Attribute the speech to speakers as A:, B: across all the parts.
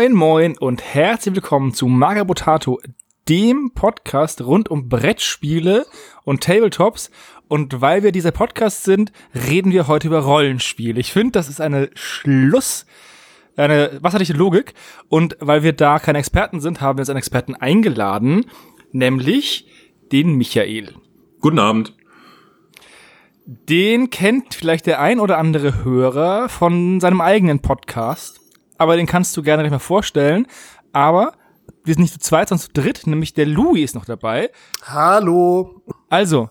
A: Moin moin und herzlich willkommen zu Magabotato, dem Podcast rund um Brettspiele und Tabletops. Und weil wir dieser Podcast sind, reden wir heute über Rollenspiele. Ich finde, das ist eine Schluss, eine wasserliche Logik. Und weil wir da keine Experten sind, haben wir uns einen Experten eingeladen, nämlich den Michael.
B: Guten Abend.
A: Den kennt vielleicht der ein oder andere Hörer von seinem eigenen Podcast aber den kannst du gerne gleich mal vorstellen. Aber wir sind nicht zu zweit, sondern zu dritt, nämlich der Louis ist noch dabei.
C: Hallo.
A: Also,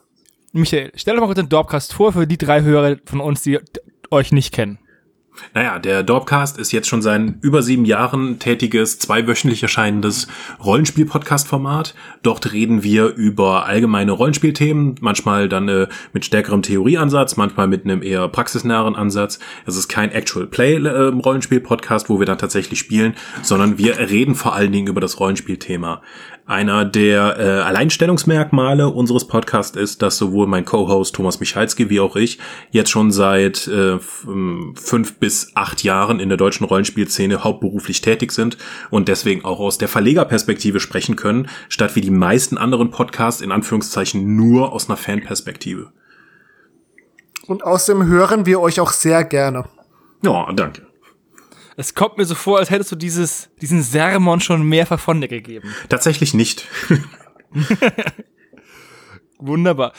A: Michael, stell doch mal kurz den Dorpcast vor für die drei Hörer von uns, die euch nicht kennen.
B: Naja, der Dorpcast ist jetzt schon seit über sieben Jahren tätiges, zweiwöchentlich erscheinendes Rollenspiel-Podcast-Format. Dort reden wir über allgemeine Rollenspielthemen, manchmal dann äh, mit stärkerem Theorieansatz, manchmal mit einem eher praxisnäheren Ansatz. Es ist kein Actual Play-Rollenspiel-Podcast, äh, wo wir dann tatsächlich spielen, sondern wir reden vor allen Dingen über das Rollenspielthema. Einer der äh, Alleinstellungsmerkmale unseres Podcasts ist, dass sowohl mein Co-Host Thomas Michalski wie auch ich jetzt schon seit äh, fünf bis acht Jahren in der deutschen Rollenspielszene hauptberuflich tätig sind und deswegen auch aus der Verlegerperspektive sprechen können, statt wie die meisten anderen Podcasts in Anführungszeichen nur aus einer Fanperspektive.
C: Und außerdem hören wir euch auch sehr gerne.
B: Ja, danke.
A: Es kommt mir so vor, als hättest du dieses, diesen Sermon schon mehrfach von dir gegeben.
B: Tatsächlich nicht.
A: Wunderbar.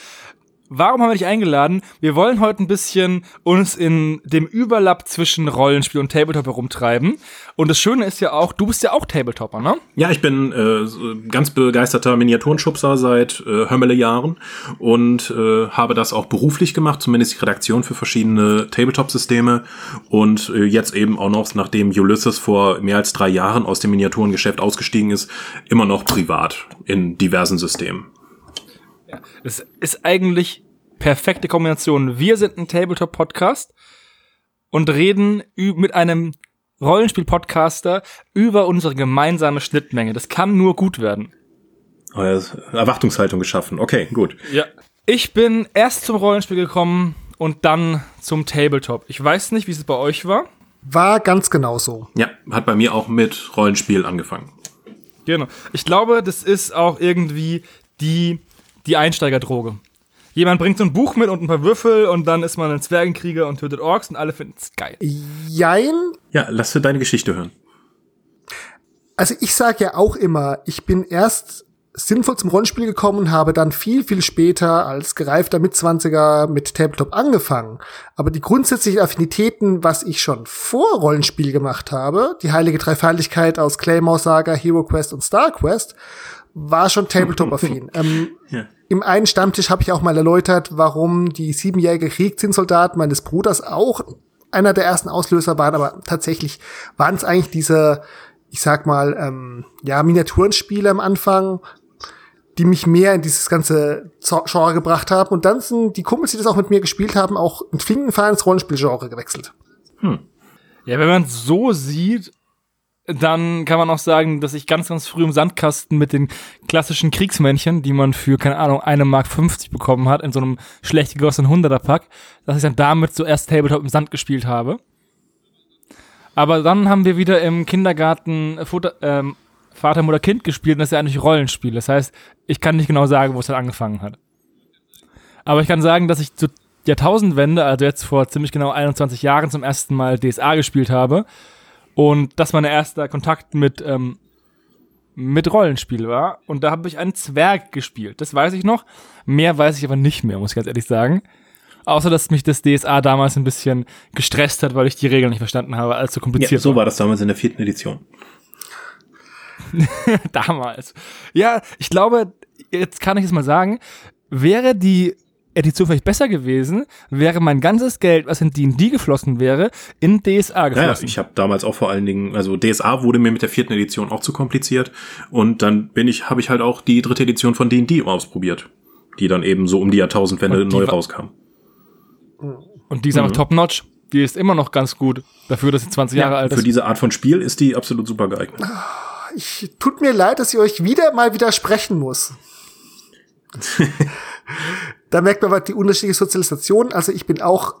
A: Warum haben wir dich eingeladen? Wir wollen heute ein bisschen uns in dem Überlapp zwischen Rollenspiel und Tabletop herumtreiben. Und das Schöne ist ja auch, du bist ja auch Tabletopper, ne?
B: Ja, ich bin äh, ganz begeisterter Miniaturenschubser seit äh, Hömmele Jahren und äh, habe das auch beruflich gemacht, zumindest die Redaktion für verschiedene Tabletop-Systeme und äh, jetzt eben auch noch, nachdem Ulysses vor mehr als drei Jahren aus dem Miniaturengeschäft ausgestiegen ist, immer noch privat in diversen Systemen.
A: Ja, es ist eigentlich perfekte Kombination. Wir sind ein Tabletop-Podcast und reden mit einem Rollenspiel-Podcaster über unsere gemeinsame Schnittmenge. Das kann nur gut werden.
B: Oh Erwartungshaltung geschaffen. Okay, gut.
A: Ja. Ich bin erst zum Rollenspiel gekommen und dann zum Tabletop. Ich weiß nicht, wie es bei euch war.
C: War ganz genauso.
B: Ja, hat bei mir auch mit Rollenspiel angefangen.
A: Genau. Ich glaube, das ist auch irgendwie die die Einsteigerdroge. Jemand bringt so ein Buch mit und ein paar Würfel und dann ist man ein Zwergenkrieger und tötet Orks und alle finden es geil.
C: Jein.
B: Ja, lass dir deine Geschichte hören.
C: Also ich sage ja auch immer, ich bin erst sinnvoll zum Rollenspiel gekommen und habe dann viel, viel später als gereifter Mitzwanziger mit Tabletop angefangen. Aber die grundsätzlichen Affinitäten, was ich schon vor Rollenspiel gemacht habe, die heilige Dreifaltigkeit aus Claymore Saga, Hero Quest und Star Quest, war schon Tabletop-affin. ähm, ja. Im einen Stammtisch habe ich auch mal erläutert, warum die siebenjährige Kriegszinssoldaten meines Bruders auch einer der ersten Auslöser waren, aber tatsächlich waren es eigentlich diese, ich sag mal, ähm, ja, Miniaturenspiele am Anfang, die mich mehr in dieses ganze Genre gebracht haben. Und dann sind die Kumpels, die das auch mit mir gespielt haben, auch mit Flinkenfall ins Rollenspielgenre gewechselt. Hm.
A: Ja, wenn man so sieht, dann kann man auch sagen, dass ich ganz, ganz früh im Sandkasten mit den klassischen Kriegsmännchen, die man für, keine Ahnung, eine Mark 50 bekommen hat, in so einem schlecht gegossenen 100er-Pack, dass ich dann damit zuerst Tabletop im Sand gespielt habe. Aber dann haben wir wieder im Kindergarten Futter, ähm, Vater, Mutter, Kind gespielt und das ist ja eigentlich Rollenspiel. Das heißt, ich kann nicht genau sagen, wo es dann angefangen hat. Aber ich kann sagen, dass ich zur Jahrtausendwende, also jetzt vor ziemlich genau 21 Jahren zum ersten Mal DSA gespielt habe und das mein erster Kontakt mit, ähm, mit Rollenspiel war. Und da habe ich einen Zwerg gespielt. Das weiß ich noch. Mehr weiß ich aber nicht mehr, muss ich ganz ehrlich sagen. Außer, dass mich das DSA damals ein bisschen gestresst hat, weil ich die Regeln nicht verstanden habe, als so kompliziert
B: ja, so war das damals in der vierten Edition.
A: damals. Ja, ich glaube, jetzt kann ich es mal sagen, wäre die Edition vielleicht besser gewesen, wäre mein ganzes Geld, was in D&D geflossen wäre, in DSA geflossen.
B: Ja, ich habe damals auch vor allen Dingen, also DSA wurde mir mit der vierten Edition auch zu kompliziert und dann bin ich, habe ich halt auch die dritte Edition von D&D ausprobiert, die dann eben so um die Jahrtausendwende neu rauskam.
A: Und die ist mhm. einfach top-notch. Die ist immer noch ganz gut dafür, dass sie 20 ja, Jahre alt
B: ist. Für diese Art von Spiel ist die absolut super geeignet.
C: Ich, tut mir leid, dass ich euch wieder mal widersprechen muss. da merkt man die unterschiedliche Sozialisation. Also ich bin auch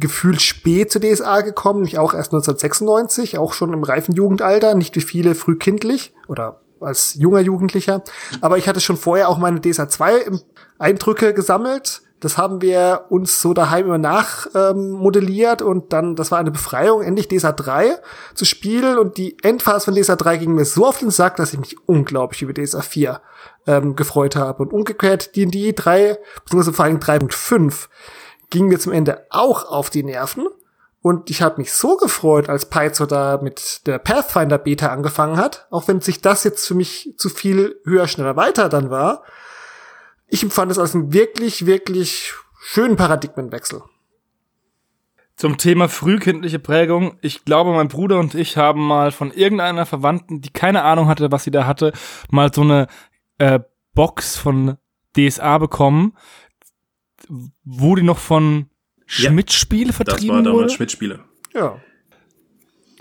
C: gefühlt spät zu DSA gekommen, nicht auch erst 1996, auch schon im reifen Jugendalter, nicht wie viele frühkindlich oder als junger Jugendlicher. Aber ich hatte schon vorher auch meine DSA 2 Eindrücke gesammelt. Das haben wir uns so daheim immer nachmodelliert ähm, und dann, das war eine Befreiung, endlich DSA 3 zu spielen und die Endphase von DSA 3 ging mir so auf den Sack, dass ich mich unglaublich über DSA 4 ähm, gefreut habe. Und umgekehrt D&D 3, beziehungsweise vor allem 3.5 ging mir zum Ende auch auf die Nerven. Und ich habe mich so gefreut, als Paizo da mit der Pathfinder Beta angefangen hat, auch wenn sich das jetzt für mich zu viel höher, schneller, weiter dann war. Ich empfand es als einen wirklich, wirklich schönen Paradigmenwechsel.
A: Zum Thema frühkindliche Prägung. Ich glaube, mein Bruder und ich haben mal von irgendeiner Verwandten, die keine Ahnung hatte, was sie da hatte, mal so eine äh, Box von DSA bekommen, wo die noch von Schmidt-Spiele vertrieben
B: Das war damals
A: wurde.
B: Schmidt-Spiele.
C: Ja.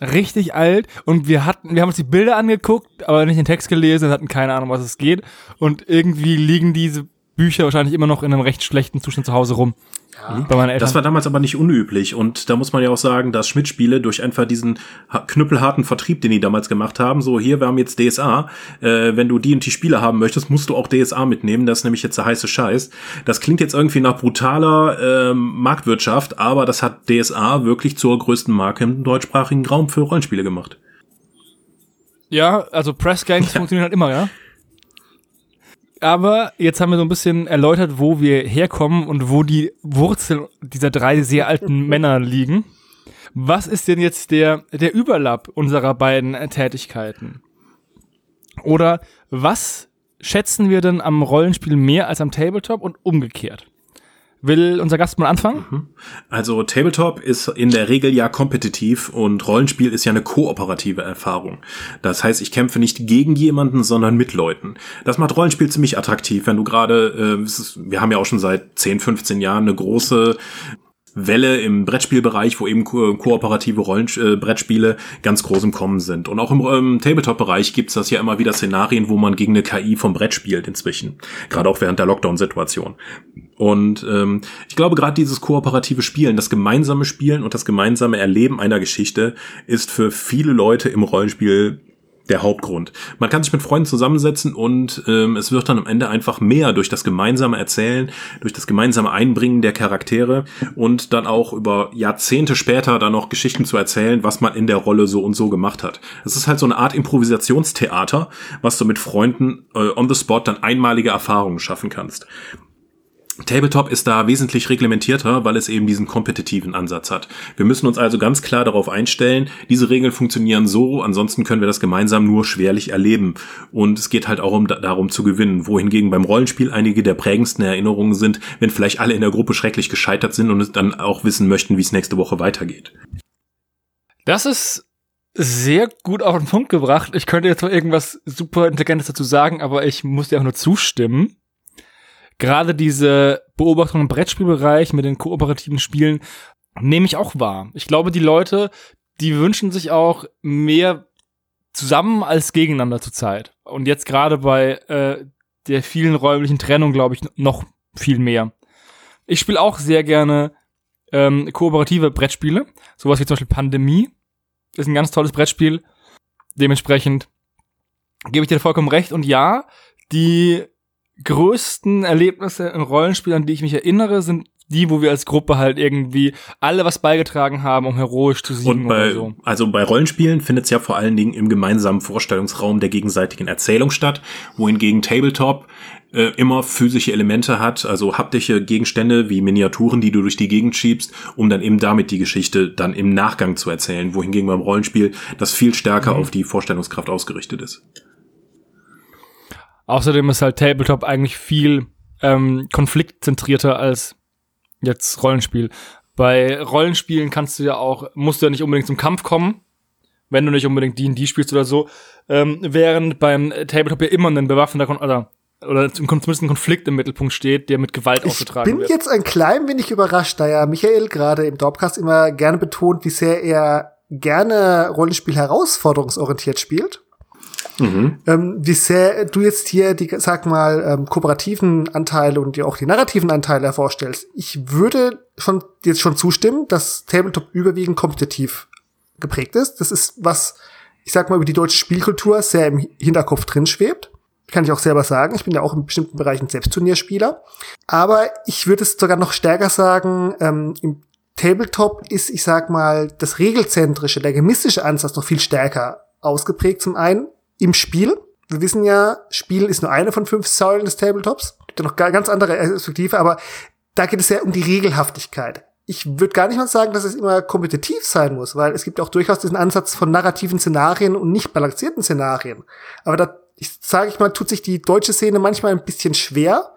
A: Richtig alt und wir hatten, wir haben uns die Bilder angeguckt, aber nicht den Text gelesen und hatten keine Ahnung, was es geht. Und irgendwie liegen diese Bücher wahrscheinlich immer noch in einem recht schlechten Zustand zu Hause rum.
C: Ja.
A: Bei meinen Eltern.
B: Das war damals aber nicht unüblich und da muss man ja auch sagen, dass Schmidt-Spiele durch einfach diesen ha- knüppelharten Vertrieb, den die damals gemacht haben, so hier, wir haben jetzt DSA, äh, wenn du die und die Spiele haben möchtest, musst du auch DSA mitnehmen, das ist nämlich jetzt der heiße Scheiß. Das klingt jetzt irgendwie nach brutaler ähm, Marktwirtschaft, aber das hat DSA wirklich zur größten Marke im deutschsprachigen Raum für Rollenspiele gemacht.
A: Ja, also Pressgangs funktionieren halt immer, ja. Aber jetzt haben wir so ein bisschen erläutert, wo wir herkommen und wo die Wurzeln dieser drei sehr alten Männer liegen. Was ist denn jetzt der, der Überlapp unserer beiden Tätigkeiten? Oder was schätzen wir denn am Rollenspiel mehr als am Tabletop und umgekehrt? Will unser Gast mal anfangen?
B: Also Tabletop ist in der Regel ja kompetitiv und Rollenspiel ist ja eine kooperative Erfahrung. Das heißt, ich kämpfe nicht gegen jemanden, sondern mit Leuten. Das macht Rollenspiel ziemlich attraktiv, wenn du gerade, äh, wir haben ja auch schon seit 10, 15 Jahren eine große Welle im Brettspielbereich, wo eben ko kooperative Rollen äh, Brettspiele ganz groß im Kommen sind. Und auch im ähm, Tabletop-Bereich gibt's das ja immer wieder Szenarien, wo man gegen eine KI vom Brett spielt inzwischen. Gerade auch während der Lockdown-Situation. Und ähm, ich glaube, gerade dieses kooperative Spielen, das gemeinsame Spielen und das gemeinsame Erleben einer Geschichte ist für viele Leute im Rollenspiel der Hauptgrund. Man kann sich mit Freunden zusammensetzen und ähm, es wird dann am Ende einfach mehr durch das gemeinsame Erzählen, durch das gemeinsame Einbringen der Charaktere und dann auch über Jahrzehnte später dann noch Geschichten zu erzählen, was man in der Rolle so und so gemacht hat. Es ist halt so eine Art Improvisationstheater, was du mit Freunden äh, on the spot dann einmalige Erfahrungen schaffen kannst. Tabletop ist da wesentlich reglementierter, weil es eben diesen kompetitiven Ansatz hat. Wir müssen uns also ganz klar darauf einstellen, diese Regeln funktionieren so, ansonsten können wir das gemeinsam nur schwerlich erleben. Und es geht halt auch um, darum zu gewinnen, wohingegen beim Rollenspiel einige der prägendsten Erinnerungen sind, wenn vielleicht alle in der Gruppe schrecklich gescheitert sind und dann auch wissen möchten, wie es nächste Woche weitergeht.
A: Das ist sehr gut auf den Punkt gebracht. Ich könnte jetzt mal irgendwas super Intelligentes dazu sagen, aber ich muss dir auch nur zustimmen. Gerade diese Beobachtung im Brettspielbereich mit den kooperativen Spielen nehme ich auch wahr. Ich glaube, die Leute, die wünschen sich auch mehr zusammen als gegeneinander zurzeit. Und jetzt gerade bei äh, der vielen räumlichen Trennung, glaube ich, noch viel mehr. Ich spiele auch sehr gerne ähm, kooperative Brettspiele, sowas wie zum Beispiel Pandemie ist ein ganz tolles Brettspiel. Dementsprechend gebe ich dir vollkommen recht. Und ja, die größten Erlebnisse in Rollenspielen, an die ich mich erinnere, sind die, wo wir als Gruppe halt irgendwie alle was beigetragen haben, um heroisch zu siegen
B: Und bei,
A: oder so.
B: also bei Rollenspielen findet es ja vor allen Dingen im gemeinsamen Vorstellungsraum der gegenseitigen Erzählung statt, wohingegen Tabletop äh, immer physische Elemente hat, also haptische Gegenstände wie Miniaturen, die du durch die Gegend schiebst, um dann eben damit die Geschichte dann im Nachgang zu erzählen, wohingegen beim Rollenspiel das viel stärker auf die Vorstellungskraft ausgerichtet ist.
A: Außerdem ist halt Tabletop eigentlich viel ähm, konfliktzentrierter als jetzt Rollenspiel. Bei Rollenspielen kannst du ja auch, musst du ja nicht unbedingt zum Kampf kommen, wenn du nicht unbedingt D&D spielst oder so, ähm, während beim Tabletop ja immer ein bewaffneter Kon oder oder zumindest ein Konflikt im Mittelpunkt steht, der mit Gewalt
C: Ich
A: ausgetragen
C: bin
A: wird.
C: jetzt ein klein wenig überrascht, da ja Michael gerade im Dorpcast immer gerne betont, wie sehr er gerne Rollenspiel herausforderungsorientiert spielt. Mhm. Ähm, wie sehr du jetzt hier die, sag mal, ähm, kooperativen Anteile und die auch die narrativen Anteile hervorstellst. Ich würde schon jetzt schon zustimmen, dass Tabletop überwiegend kompetitiv geprägt ist. Das ist was, ich sag mal, über die deutsche Spielkultur sehr im Hinterkopf drin schwebt. Kann ich auch selber sagen. Ich bin ja auch in bestimmten Bereichen selbst Turnierspieler. Aber ich würde es sogar noch stärker sagen, ähm, im Tabletop ist, ich sag mal, das regelzentrische, der gemistische Ansatz noch viel stärker ausgeprägt. Zum einen im Spiel. Wir wissen ja, Spielen ist nur eine von fünf Säulen des Tabletops. Gibt ja noch ganz andere Perspektive, aber da geht es ja um die Regelhaftigkeit. Ich würde gar nicht mal sagen, dass es immer kompetitiv sein muss, weil es gibt auch durchaus diesen Ansatz von narrativen Szenarien und nicht balancierten Szenarien. Aber da, ich sage ich mal, tut sich die deutsche Szene manchmal ein bisschen schwer,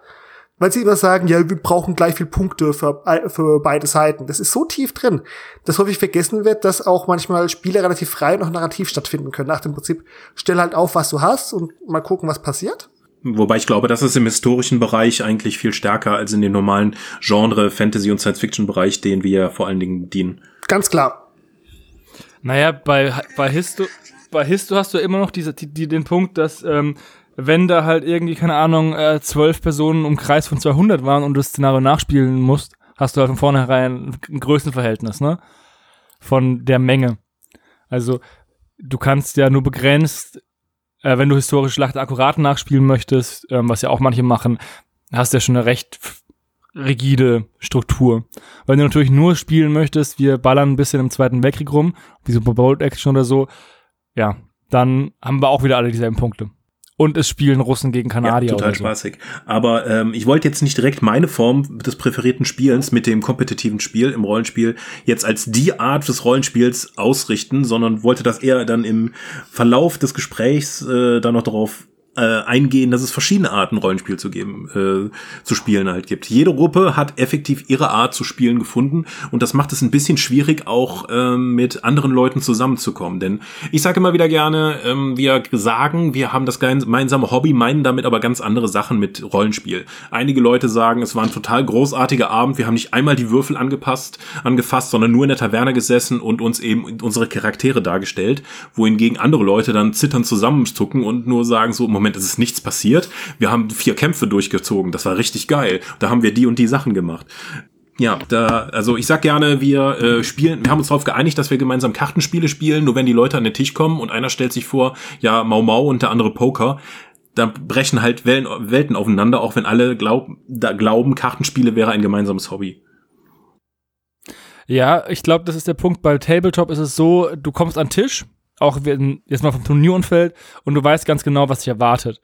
C: weil sie immer sagen, ja, wir brauchen gleich viel Punkte für, für beide Seiten. Das ist so tief drin, dass häufig vergessen wird, dass auch manchmal Spiele relativ frei und auch narrativ stattfinden können. Nach dem Prinzip, stell halt auf, was du hast und mal gucken, was passiert.
B: Wobei ich glaube, das ist im historischen Bereich eigentlich viel stärker als in den normalen Genre, Fantasy- und Science-Fiction-Bereich, den wir vor allen Dingen dienen.
C: Ganz klar.
A: Naja, bei, bei Histo, bei Histo hast du immer noch diese, die, die, den Punkt, dass ähm, wenn da halt irgendwie, keine Ahnung, äh, zwölf Personen im Kreis von 200 waren und du das Szenario nachspielen musst, hast du halt von vornherein ein Größenverhältnis, ne? Von der Menge. Also, du kannst ja nur begrenzt, äh, wenn du historische Schlachten akkurat nachspielen möchtest, ähm, was ja auch manche machen, hast ja schon eine recht rigide Struktur. Wenn du natürlich nur spielen möchtest, wir ballern ein bisschen im Zweiten Weltkrieg rum, wie so Bold Action oder so, ja, dann haben wir auch wieder alle dieselben Punkte und es spielen Russen gegen Kanadier.
B: Ja, total so. spaßig. Aber ähm, ich wollte jetzt nicht direkt meine Form des präferierten Spielens mit dem kompetitiven Spiel im Rollenspiel jetzt als die Art des Rollenspiels ausrichten, sondern wollte das eher dann im Verlauf des Gesprächs äh, dann noch darauf äh, eingehen, dass es verschiedene Arten Rollenspiel zu geben, äh, zu spielen halt gibt. Jede Gruppe hat effektiv ihre Art zu spielen gefunden und das macht es ein bisschen schwierig, auch äh, mit anderen Leuten zusammenzukommen. Denn ich sage immer wieder gerne, ähm, wir sagen, wir haben das gemeinsame Hobby, meinen damit aber ganz andere Sachen mit Rollenspiel. Einige Leute sagen, es war ein total großartiger Abend, wir haben nicht einmal die Würfel angepasst, angefasst, sondern nur in der Taverne gesessen und uns eben unsere Charaktere dargestellt, wohingegen andere Leute dann zittern zusammenzucken und nur sagen so, Moment, Moment, es ist nichts passiert. Wir haben vier Kämpfe durchgezogen. Das war richtig geil. Da haben wir die und die Sachen gemacht. Ja, da, also ich sag gerne, wir äh, spielen, wir haben uns darauf geeinigt, dass wir gemeinsam Kartenspiele spielen, nur wenn die Leute an den Tisch kommen und einer stellt sich vor, ja, Mau Mau und der andere Poker, da brechen halt Wellen, Welten aufeinander, auch wenn alle glaub, da glauben, Kartenspiele wäre ein gemeinsames Hobby.
A: Ja, ich glaube, das ist der Punkt. Bei Tabletop ist es so, du kommst an Tisch, auch jetzt mal vom Turnierumfeld und du weißt ganz genau, was dich erwartet.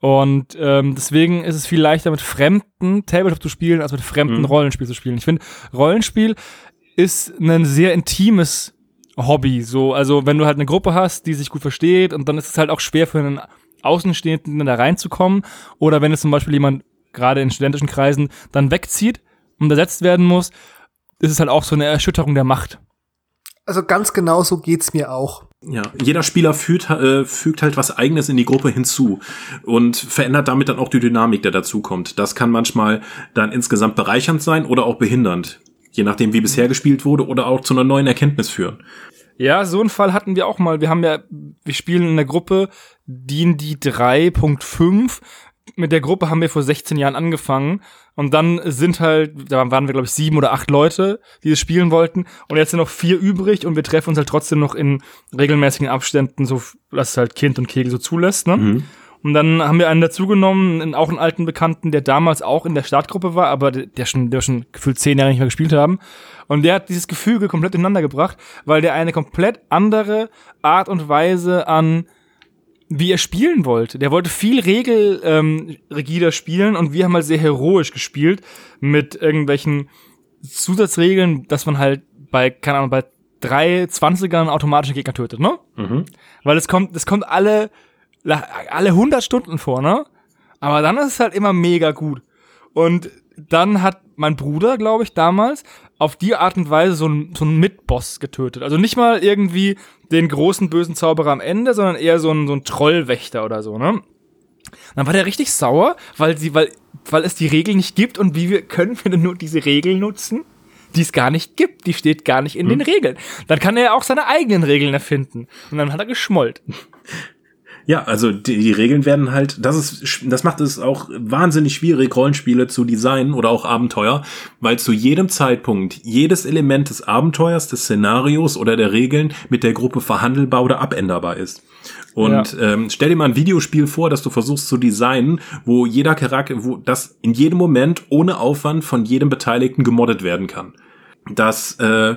A: Und ähm, deswegen ist es viel leichter mit fremden Tabletop zu spielen, als mit fremden mhm. Rollenspiel zu spielen. Ich finde, Rollenspiel ist ein sehr intimes Hobby. So, also wenn du halt eine Gruppe hast, die sich gut versteht, und dann ist es halt auch schwer für einen Außenstehenden da reinzukommen. Oder wenn es zum Beispiel jemand gerade in studentischen Kreisen dann wegzieht und ersetzt werden muss, ist es halt auch so eine Erschütterung der Macht.
C: Also ganz genau so geht's mir auch.
B: Ja, jeder Spieler fügt, äh, fügt halt was Eigenes in die Gruppe hinzu und verändert damit dann auch die Dynamik, der dazukommt. Das kann manchmal dann insgesamt bereichernd sein oder auch behindernd, je nachdem, wie bisher gespielt wurde oder auch zu einer neuen Erkenntnis führen.
A: Ja, so einen Fall hatten wir auch mal. Wir haben ja, wir spielen in der Gruppe D&D 3.5 mit der Gruppe haben wir vor 16 Jahren angefangen und dann sind halt, da waren wir glaube ich sieben oder acht Leute, die das spielen wollten und jetzt sind noch vier übrig und wir treffen uns halt trotzdem noch in regelmäßigen Abständen, so dass es halt Kind und Kegel so zulässt, ne? Mhm. Und dann haben wir einen dazugenommen, auch einen alten Bekannten, der damals auch in der Startgruppe war, aber der schon, der schon gefühlt zehn Jahre nicht mehr gespielt haben. Und der hat dieses Gefüge komplett ineinander gebracht, weil der eine komplett andere Art und Weise an wie er spielen wollte. Der wollte viel regelrigider ähm, spielen und wir haben halt sehr heroisch gespielt mit irgendwelchen Zusatzregeln, dass man halt bei, keine Ahnung, bei drei Zwanzigern automatische Gegner tötet, ne? Mhm. Weil es kommt, es kommt alle, alle 100 Stunden vor, ne? Aber dann ist es halt immer mega gut. Und dann hat mein Bruder, glaube ich, damals auf die Art und Weise so einen so einen Mitboss getötet. Also nicht mal irgendwie den großen bösen Zauberer am Ende, sondern eher so ein, so ein Trollwächter oder so, ne? Dann war der richtig sauer, weil sie, weil, weil es die Regel nicht gibt und wie wir können wir denn nur diese Regel nutzen, die es gar nicht gibt, die steht gar nicht in hm. den Regeln. Dann kann er auch seine eigenen Regeln erfinden und dann hat er geschmollt.
B: Ja, also die, die Regeln werden halt, das ist, das macht es auch wahnsinnig schwierig, Rollenspiele zu designen oder auch Abenteuer, weil zu jedem Zeitpunkt jedes Element des Abenteuers, des Szenarios oder der Regeln mit der Gruppe verhandelbar oder abänderbar ist. Und ja. ähm, stell dir mal ein Videospiel vor, das du versuchst zu designen, wo jeder Charakter, wo das in jedem Moment ohne Aufwand von jedem Beteiligten gemoddet werden kann. Das äh,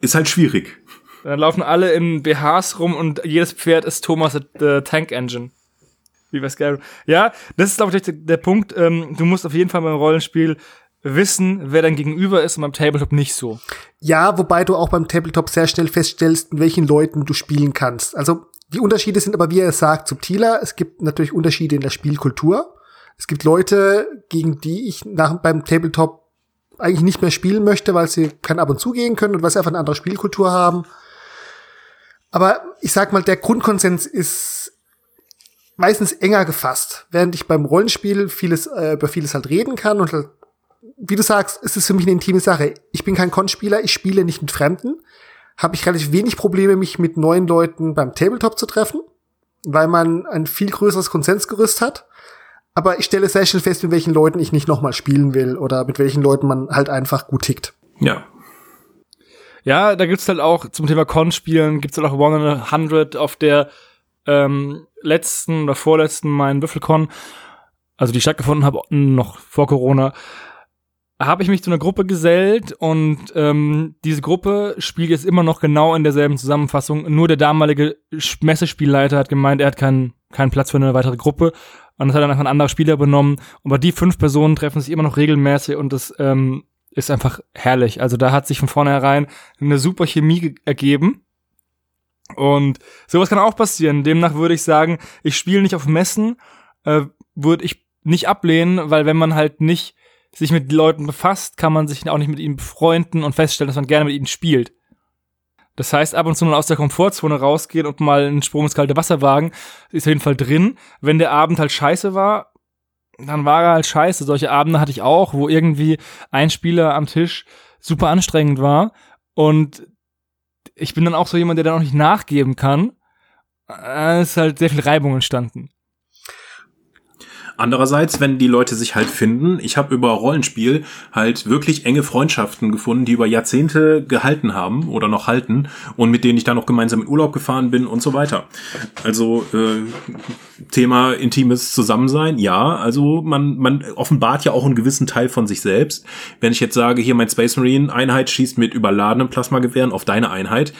B: ist halt schwierig.
A: Dann laufen alle in BHs rum und jedes Pferd ist Thomas the Tank Engine. Wie bei Skyrim. Ja, das ist, glaube ich, der, der Punkt. Ähm, du musst auf jeden Fall beim Rollenspiel wissen, wer dein Gegenüber ist und beim Tabletop nicht so.
C: Ja, wobei du auch beim Tabletop sehr schnell feststellst, mit welchen Leuten du spielen kannst. Also die Unterschiede sind aber, wie er sagt, subtiler. Es gibt natürlich Unterschiede in der Spielkultur. Es gibt Leute, gegen die ich nach, beim Tabletop eigentlich nicht mehr spielen möchte, weil sie kein Ab und zu gehen können und weil sie einfach eine andere Spielkultur haben. Aber ich sag mal, der Grundkonsens ist meistens enger gefasst, während ich beim Rollenspiel vieles äh, über vieles halt reden kann und halt, wie du sagst, ist es für mich eine intime Sache. Ich bin kein Konspieler, ich spiele nicht mit Fremden, habe ich relativ wenig Probleme, mich mit neuen Leuten beim Tabletop zu treffen, weil man ein viel größeres Konsensgerüst hat. Aber ich stelle sehr schnell fest, mit welchen Leuten ich nicht nochmal spielen will oder mit welchen Leuten man halt einfach gut tickt.
B: Ja,
A: ja, da gibt's halt auch zum Thema Con-Spielen, gibt's halt auch 100 auf der ähm, letzten oder vorletzten meinen Würfelcon, also die stattgefunden habe, noch vor Corona, habe ich mich zu einer Gruppe gesellt und ähm, diese Gruppe spielt jetzt immer noch genau in derselben Zusammenfassung. Nur der damalige Messespielleiter hat gemeint, er hat keinen keinen Platz für eine weitere Gruppe. Und das hat dann einfach ein anderer Spieler benommen. Aber die fünf Personen treffen sich immer noch regelmäßig und das ähm, ist einfach herrlich. Also da hat sich von vornherein eine super Chemie ergeben. Und sowas kann auch passieren. Demnach würde ich sagen, ich spiele nicht auf Messen, äh, würde ich nicht ablehnen, weil wenn man halt nicht sich mit Leuten befasst, kann man sich auch nicht mit ihnen befreunden und feststellen, dass man gerne mit ihnen spielt. Das heißt, ab und zu mal aus der Komfortzone rausgehen und mal einen Sprung ins kalte Wasser wagen, ist auf jeden Fall drin. Wenn der Abend halt scheiße war, dann war er halt scheiße. Solche Abende hatte ich auch, wo irgendwie ein Spieler am Tisch super anstrengend war und ich bin dann auch so jemand, der dann auch nicht nachgeben kann. Es ist halt sehr viel Reibung entstanden.
B: Andererseits, wenn die Leute sich halt finden, ich habe über Rollenspiel halt wirklich enge Freundschaften gefunden, die über Jahrzehnte gehalten haben oder noch halten und mit denen ich dann noch gemeinsam in Urlaub gefahren bin und so weiter. Also äh, Thema intimes Zusammensein, ja, also man, man offenbart ja auch einen gewissen Teil von sich selbst. Wenn ich jetzt sage, hier mein Space Marine Einheit schießt mit überladenen Plasmagewehren auf deine Einheit,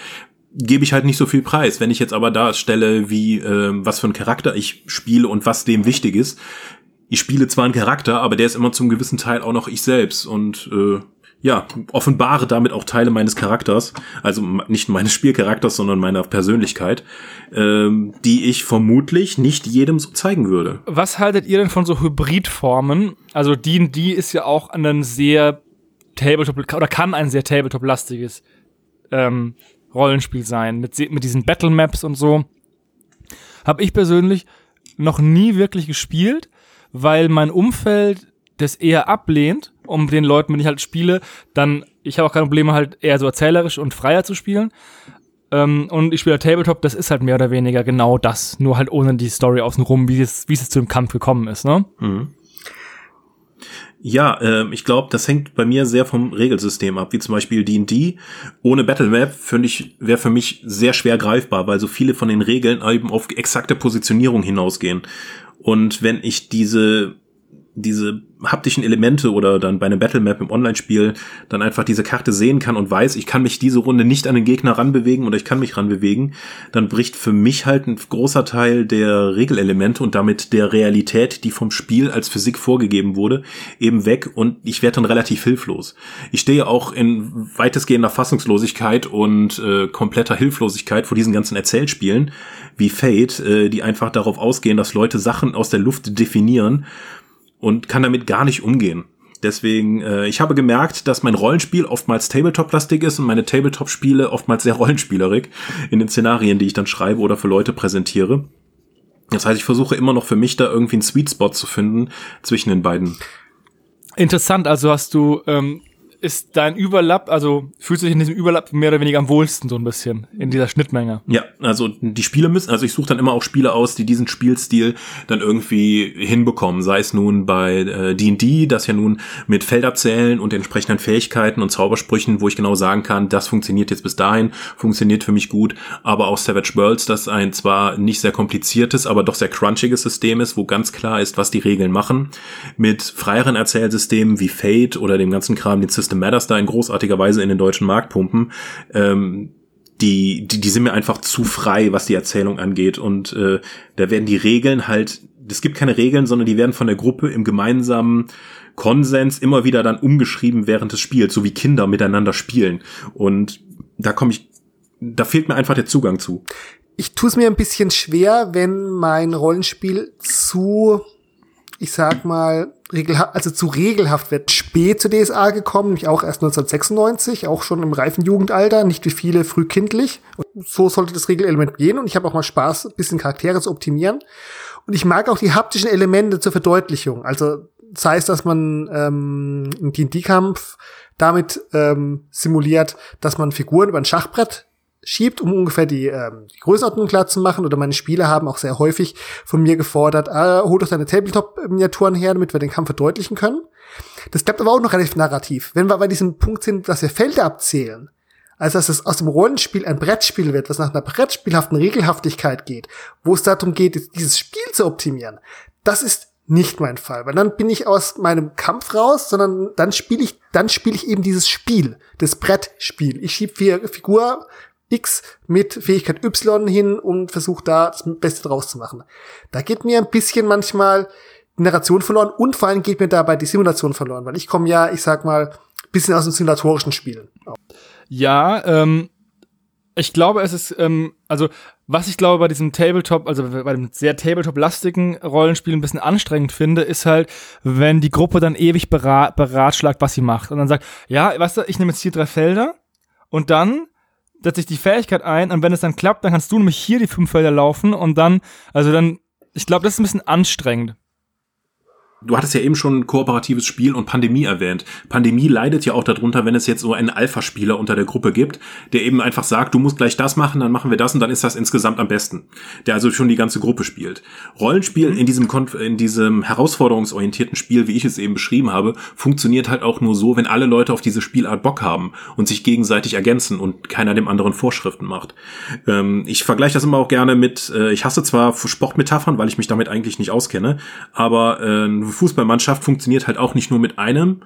B: gebe ich halt nicht so viel Preis. Wenn ich jetzt aber darstelle, wie äh, was für ein Charakter ich spiele und was dem wichtig ist, ich spiele zwar einen Charakter, aber der ist immer zum gewissen Teil auch noch ich selbst und äh, ja, offenbare damit auch Teile meines Charakters, also nicht meines Spielcharakters, sondern meiner Persönlichkeit, ähm, die ich vermutlich nicht jedem so zeigen würde.
A: Was haltet ihr denn von so Hybridformen? Also D&D ist ja auch ein sehr Tabletop oder kann ein sehr Tabletop-lastiges ähm, Rollenspiel sein, mit, mit diesen Battle Maps und so. Habe ich persönlich noch nie wirklich gespielt, weil mein Umfeld das eher ablehnt, um den Leuten, wenn ich halt spiele, dann, ich habe auch keine Probleme halt eher so erzählerisch und freier zu spielen. Ähm, und ich spiele Tabletop, das ist halt mehr oder weniger genau das, nur halt ohne die Story außenrum, wie es, wie es zu dem Kampf gekommen ist, ne? Mhm.
B: Ja, äh, ich glaube, das hängt bei mir sehr vom Regelsystem ab, wie zum Beispiel D&D. Ohne Battle Map finde ich wäre für mich sehr schwer greifbar, weil so viele von den Regeln eben auf exakte Positionierung hinausgehen. Und wenn ich diese diese haptischen Elemente oder dann bei einem Battle Map im Online-Spiel dann einfach diese Karte sehen kann und weiß, ich kann mich diese Runde nicht an den Gegner ranbewegen oder ich kann mich ranbewegen, dann bricht für mich halt ein großer Teil der Regelelemente und damit der Realität, die vom Spiel als Physik vorgegeben wurde, eben weg und ich werde dann relativ hilflos. Ich stehe auch in weitestgehender Fassungslosigkeit und äh, kompletter Hilflosigkeit vor diesen ganzen Erzählspielen wie Fate, äh, die einfach darauf ausgehen, dass Leute Sachen aus der Luft definieren und kann damit gar nicht umgehen. Deswegen, äh, ich habe gemerkt, dass mein Rollenspiel oftmals Tabletop-lastig ist und meine Tabletop-Spiele oftmals sehr rollenspielerig in den Szenarien, die ich dann schreibe oder für Leute präsentiere. Das heißt, ich versuche immer noch für mich da irgendwie einen Sweet Spot zu finden zwischen den beiden.
A: Interessant, also hast du ähm, ist dein Überlapp, also fühlst du dich in diesem Überlapp mehr oder weniger am wohlsten so ein bisschen in dieser Schnittmenge?
B: Ja, also die Spiele müssen, also ich suche dann immer auch Spiele aus, die diesen Spielstil dann irgendwie hinbekommen. Sei es nun bei D&D, äh, das ja nun mit Feldabzählen und entsprechenden Fähigkeiten und Zaubersprüchen, wo ich genau sagen kann, das funktioniert jetzt bis dahin, funktioniert für mich gut. Aber auch Savage Worlds, das ein zwar nicht sehr kompliziertes, aber doch sehr crunchiges System ist, wo ganz klar ist, was die Regeln machen. Mit freieren Erzählsystemen wie Fate oder dem ganzen Kram, den System Matters da in großartiger Weise in den deutschen Markt pumpen, ähm, die, die, die sind mir einfach zu frei, was die Erzählung angeht. Und äh, da werden die Regeln halt, es gibt keine Regeln, sondern die werden von der Gruppe im gemeinsamen Konsens immer wieder dann umgeschrieben während des Spiels, so wie Kinder miteinander spielen. Und da komme ich, da fehlt mir einfach der Zugang zu.
C: Ich tue es mir ein bisschen schwer, wenn mein Rollenspiel zu, ich sag mal, regelhaft, also zu regelhaft wird. Spät zu DSA gekommen, nämlich auch erst 1996, auch schon im reifen Jugendalter, nicht wie viele frühkindlich. Und so sollte das Regelelement gehen und ich habe auch mal Spaß, ein bisschen Charaktere zu optimieren. Und ich mag auch die haptischen Elemente zur Verdeutlichung. Also sei es, dass man ähm, einen D&D-Kampf damit ähm, simuliert, dass man Figuren über ein Schachbrett schiebt, um ungefähr die, ähm, die Größenordnung klar zu machen. Oder meine Spieler haben auch sehr häufig von mir gefordert, ah, hol doch deine Tabletop-Miniaturen her, damit wir den Kampf verdeutlichen können. Das bleibt aber auch noch relativ narrativ. Wenn wir bei diesem Punkt sind, dass wir Felder abzählen, also dass es aus dem Rollenspiel ein Brettspiel wird, was nach einer Brettspielhaften Regelhaftigkeit geht, wo es darum geht, dieses Spiel zu optimieren, das ist nicht mein Fall, weil dann bin ich aus meinem Kampf raus, sondern dann spiele ich, dann spiele ich eben dieses Spiel, das Brettspiel. Ich schieb Figur X mit Fähigkeit Y hin und versuche da das Beste draus zu machen. Da geht mir ein bisschen manchmal die Narration verloren und vor allem geht mir dabei die Simulation verloren, weil ich komme ja, ich sag mal, bisschen aus dem simulatorischen Spielen.
A: Ja, ähm, ich glaube, es ist, ähm, also was ich glaube bei diesem Tabletop, also bei dem sehr Tabletop-lastigen Rollenspiel ein bisschen anstrengend finde, ist halt, wenn die Gruppe dann ewig berat, beratschlagt, was sie macht und dann sagt, ja, weißt du, ich nehme jetzt hier drei Felder und dann setze ich die Fähigkeit ein und wenn es dann klappt, dann kannst du nämlich hier die fünf Felder laufen und dann, also dann, ich glaube, das ist ein bisschen anstrengend.
B: Du hattest ja eben schon kooperatives Spiel und Pandemie erwähnt. Pandemie leidet ja auch darunter, wenn es jetzt so einen Alpha-Spieler unter der Gruppe gibt, der eben einfach sagt, du musst gleich das machen, dann machen wir das und dann ist das insgesamt am besten. Der also schon die ganze Gruppe spielt. Rollenspiel in diesem, in diesem herausforderungsorientierten Spiel, wie ich es eben beschrieben habe, funktioniert halt auch nur so, wenn alle Leute auf diese Spielart Bock haben und sich gegenseitig ergänzen und keiner dem anderen Vorschriften macht. Ähm, ich vergleiche das immer auch gerne mit, äh, ich hasse zwar Sportmetaphern, weil ich mich damit eigentlich nicht auskenne, aber äh, Fußballmannschaft funktioniert halt auch nicht nur mit einem,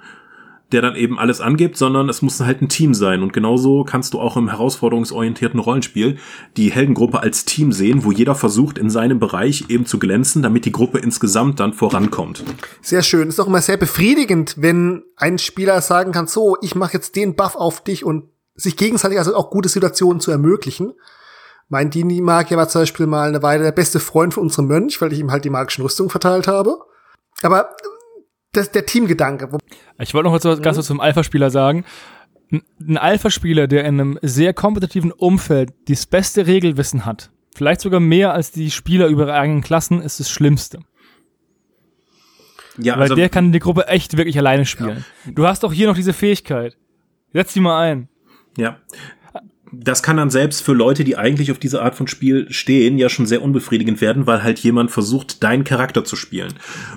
B: der dann eben alles angibt, sondern es muss halt ein Team sein. Und genauso kannst du auch im herausforderungsorientierten Rollenspiel die Heldengruppe als Team sehen, wo jeder versucht, in seinem Bereich eben zu glänzen, damit die Gruppe insgesamt dann vorankommt.
C: Sehr schön. Ist auch immer sehr befriedigend, wenn ein Spieler sagen kann, so, ich mache jetzt den Buff auf dich und sich gegenseitig also auch gute Situationen zu ermöglichen. Mein Dini-Magier war zum Beispiel mal eine Weile der beste Freund von unserem Mönch, weil ich ihm halt die magischen Rüstungen verteilt habe. Aber das, der Teamgedanke.
A: Ich wollte noch kurz, mhm. ganz kurz zum Alpha-Spieler sagen. Ein Alpha-Spieler, der in einem sehr kompetitiven Umfeld das beste Regelwissen hat, vielleicht sogar mehr als die Spieler über ihre eigenen Klassen, ist das Schlimmste. Ja, Weil also, der kann die Gruppe echt wirklich alleine spielen. Ja. Du hast auch hier noch diese Fähigkeit. Setz die mal ein.
B: Ja das kann dann selbst für Leute, die eigentlich auf diese Art von Spiel stehen, ja schon sehr unbefriedigend werden, weil halt jemand versucht, deinen Charakter zu spielen.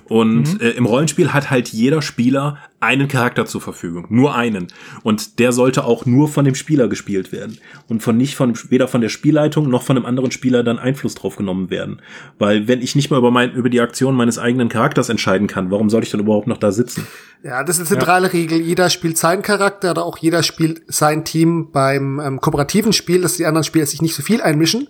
B: Und mhm. äh, im Rollenspiel hat halt jeder Spieler einen Charakter zur Verfügung, nur einen. Und der sollte auch nur von dem Spieler gespielt werden und von nicht von weder von der Spielleitung noch von einem anderen Spieler dann Einfluss drauf genommen werden. Weil wenn ich nicht mal über mein über die Aktion meines eigenen Charakters entscheiden kann, warum soll ich dann überhaupt noch da sitzen?
C: Ja, das ist eine zentrale ja. Regel. Jeder spielt seinen Charakter, oder auch jeder spielt sein Team beim ähm, kooperativen Spiel, dass die anderen Spieler sich nicht so viel einmischen.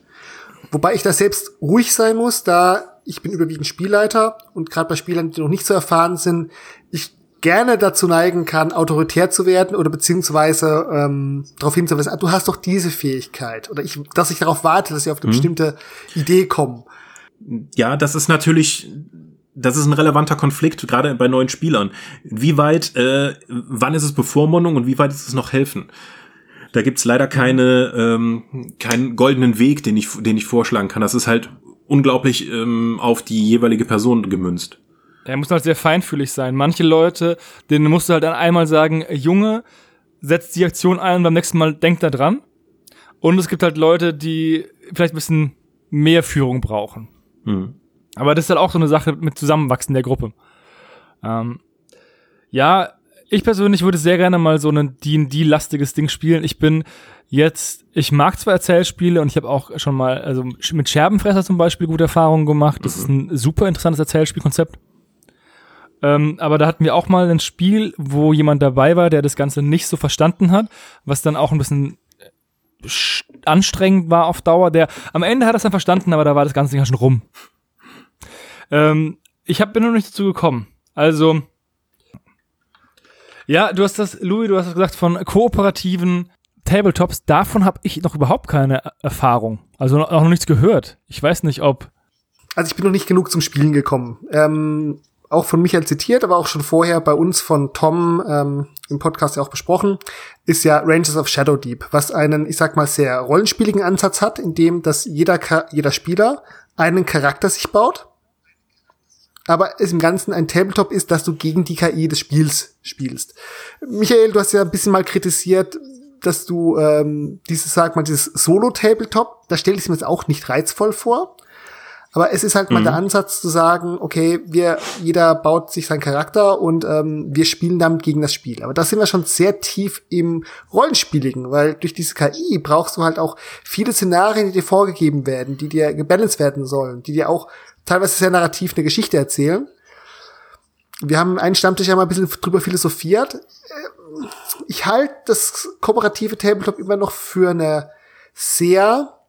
C: Wobei ich da selbst ruhig sein muss, da ich bin überwiegend Spielleiter und gerade bei Spielern, die noch nicht so erfahren sind, ich gerne dazu neigen kann, autoritär zu werden oder beziehungsweise ähm, darauf hinzuweisen, ah, du hast doch diese Fähigkeit oder ich, dass ich darauf warte, dass sie auf eine mhm. bestimmte Idee kommen.
B: Ja, das ist natürlich das ist ein relevanter Konflikt, gerade bei neuen Spielern. Wie weit, äh, wann ist es Bevormundung und wie weit ist es noch helfen? Da gibt's leider keine, ähm, keinen goldenen Weg, den ich, den ich vorschlagen kann. Das ist halt unglaublich ähm, auf die jeweilige Person gemünzt.
A: Er muss halt sehr feinfühlig sein. Manche Leute, denen musst du halt dann einmal sagen, Junge, setzt die Aktion ein und beim nächsten Mal denkt da dran. Und es gibt halt Leute, die vielleicht ein bisschen mehr Führung brauchen.
B: Mhm.
A: Aber das ist halt auch so eine Sache mit Zusammenwachsen der Gruppe. Ähm, ja, ich persönlich würde sehr gerne mal so ein D&D-lastiges Ding spielen. Ich bin jetzt, ich mag zwar Erzählspiele und ich habe auch schon mal, also mit Scherbenfresser zum Beispiel gute Erfahrungen gemacht. Das ist ein super interessantes Erzählspielkonzept. Ähm, aber da hatten wir auch mal ein Spiel, wo jemand dabei war, der das Ganze nicht so verstanden hat, was dann auch ein bisschen äh, anstrengend war auf Dauer. Der am Ende hat er es dann verstanden, aber da war das Ganze ja schon rum. Ähm, ich hab, bin noch nicht dazu gekommen. Also, ja, du hast das, Louis, du hast das gesagt, von kooperativen Tabletops, davon habe ich noch überhaupt keine Erfahrung. Also noch, noch nichts gehört. Ich weiß nicht, ob.
C: Also ich bin noch nicht genug zum Spielen gekommen. Ähm, auch von Michael zitiert, aber auch schon vorher bei uns von Tom ähm, im Podcast ja auch besprochen, ist ja Rangers of Shadow Deep, was einen, ich sag mal, sehr rollenspieligen Ansatz hat, in dem, dass jeder, jeder Spieler einen Charakter sich baut, aber es im Ganzen ein Tabletop ist, dass du gegen die KI des Spiels spielst. Michael, du hast ja ein bisschen mal kritisiert, dass du ähm, dieses, sag mal, dieses Solo-Tabletop, da stelle ich mir jetzt auch nicht reizvoll vor. Aber es ist halt mal der Ansatz zu sagen, okay, wir, jeder baut sich seinen Charakter und ähm, wir spielen damit gegen das Spiel. Aber da sind wir schon sehr tief im Rollenspieligen, weil durch diese KI brauchst du halt auch viele Szenarien, die dir vorgegeben werden, die dir gebalanced werden sollen, die dir auch teilweise sehr narrativ eine Geschichte erzählen. Wir haben einen Stammtisch ja mal ein bisschen drüber philosophiert. Ähm, Ich halte das kooperative Tabletop immer noch für eine sehr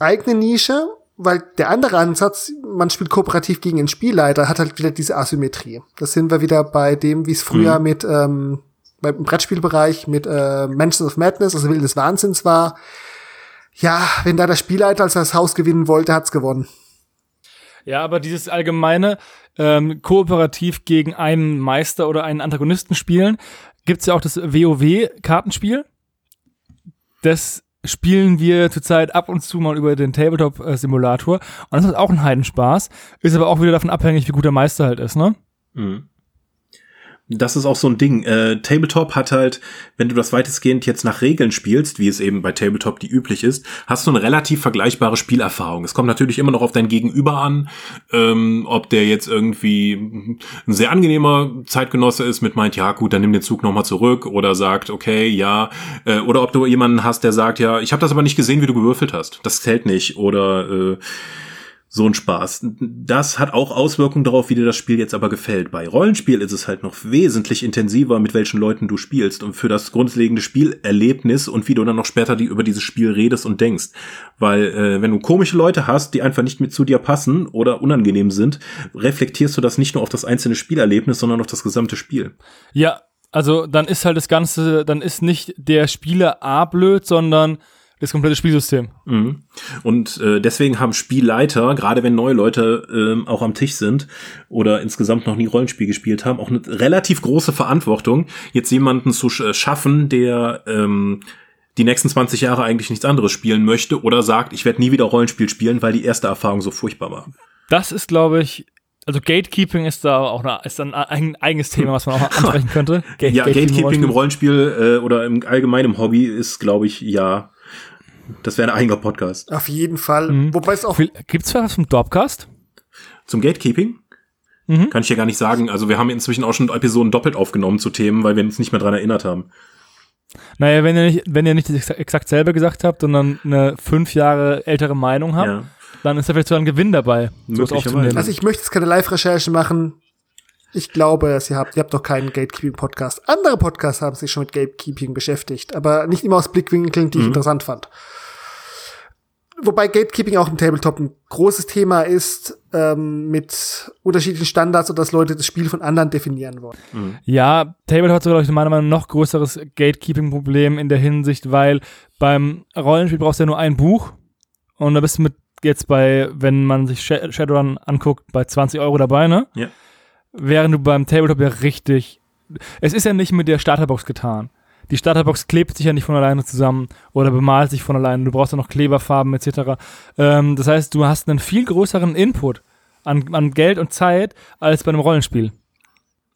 C: eigene Nische, weil der andere Ansatz, man spielt kooperativ gegen den Spielleiter, hat halt wieder diese Asymmetrie. Das sind wir wieder bei dem, wie es früher mit ähm, beim Brettspielbereich mit äh, Mansions of Madness, also Wildes des Wahnsinns war. Ja, wenn da der Spielleiter als das Haus gewinnen wollte, hat's gewonnen.
A: Ja, aber dieses allgemeine ähm, kooperativ gegen einen Meister oder einen Antagonisten spielen, gibt's ja auch das WoW-Kartenspiel. Das spielen wir zurzeit ab und zu mal über den Tabletop-Simulator. Und das ist auch ein Heidenspaß. Ist aber auch wieder davon abhängig, wie gut der Meister halt ist, ne?
B: Mhm. Das ist auch so ein Ding. Äh, Tabletop hat halt, wenn du das weitestgehend jetzt nach Regeln spielst, wie es eben bei Tabletop die üblich ist, hast du eine relativ vergleichbare Spielerfahrung. Es kommt natürlich immer noch auf dein Gegenüber an, ähm, ob der jetzt irgendwie ein sehr angenehmer Zeitgenosse ist mit meint, ja gut, dann nimm den Zug nochmal zurück oder sagt, okay, ja, äh, oder ob du jemanden hast, der sagt, ja, ich habe das aber nicht gesehen, wie du gewürfelt hast. Das zählt nicht oder äh, so ein Spaß. Das hat auch Auswirkungen darauf, wie dir das Spiel jetzt aber gefällt. Bei Rollenspiel ist es halt noch wesentlich intensiver, mit welchen Leuten du spielst und für das grundlegende Spielerlebnis und wie du dann noch später die, über dieses Spiel redest und denkst. Weil äh, wenn du komische Leute hast, die einfach nicht mit zu dir passen oder unangenehm sind, reflektierst du das nicht nur auf das einzelne Spielerlebnis, sondern auf das gesamte Spiel.
A: Ja, also dann ist halt das Ganze, dann ist nicht der Spieler A blöd, sondern das komplette Spielsystem.
B: Mhm. Und äh, deswegen haben Spielleiter, gerade wenn neue Leute ähm, auch am Tisch sind oder insgesamt noch nie Rollenspiel gespielt haben, auch eine relativ große Verantwortung, jetzt jemanden zu sch schaffen, der ähm, die nächsten 20 Jahre eigentlich nichts anderes spielen möchte oder sagt, ich werde nie wieder Rollenspiel spielen, weil die erste Erfahrung so furchtbar war.
A: Das ist, glaube ich, also Gatekeeping ist da auch eine, ist ein eigenes Thema, was man auch mal ansprechen könnte. Gate,
B: ja, Gatekeeping im
A: Rollenspiel.
B: Rollenspiel äh, oder im allgemeinen Hobby ist, glaube ich, ja. Das wäre ein eigener Podcast.
C: Auf jeden Fall.
A: Mhm.
C: Wobei es auch
A: Gibt's was vom Dorpcast?
B: Zum Gatekeeping?
A: Mhm.
B: Kann ich ja gar nicht sagen. Also wir haben inzwischen auch schon Episoden doppelt aufgenommen zu Themen, weil wir uns nicht mehr dran erinnert haben.
A: Naja, wenn ihr nicht, wenn ihr nicht exakt selber gesagt habt, sondern eine fünf Jahre ältere Meinung habt,
B: Ja.
A: dann ist da vielleicht so ein Gewinn dabei.
C: Also ich möchte jetzt keine Live-Recherche machen. Ich glaube, dass ihr habt, ihr habt doch keinen Gatekeeping-Podcast. Andere Podcasts haben sich schon mit Gatekeeping beschäftigt, aber nicht immer aus Blickwinkeln, die ich interessant fand. Wobei Gatekeeping auch im Tabletop ein großes Thema ist, ähm, mit unterschiedlichen Standards und dass Leute das Spiel von anderen definieren wollen.
A: Ja, Tabletop hat sogar, glaube ich, meiner Meinung nach noch größeres Gatekeeping-Problem in der Hinsicht, weil beim Rollenspiel brauchst du ja nur ein Buch und da bist du mit jetzt bei, wenn man sich Sh- Shadowrun anguckt, bei 20 Euro dabei, ne?
B: Ja.
A: Während du beim Tabletop ja richtig, es ist ja nicht mit der Starterbox getan. Die Starterbox klebt sich ja nicht von alleine zusammen oder bemalt sich von alleine. Du brauchst ja noch Kleberfarben etc. Ähm, das heißt, du hast einen viel größeren Input an, an Geld und Zeit als bei einem Rollenspiel.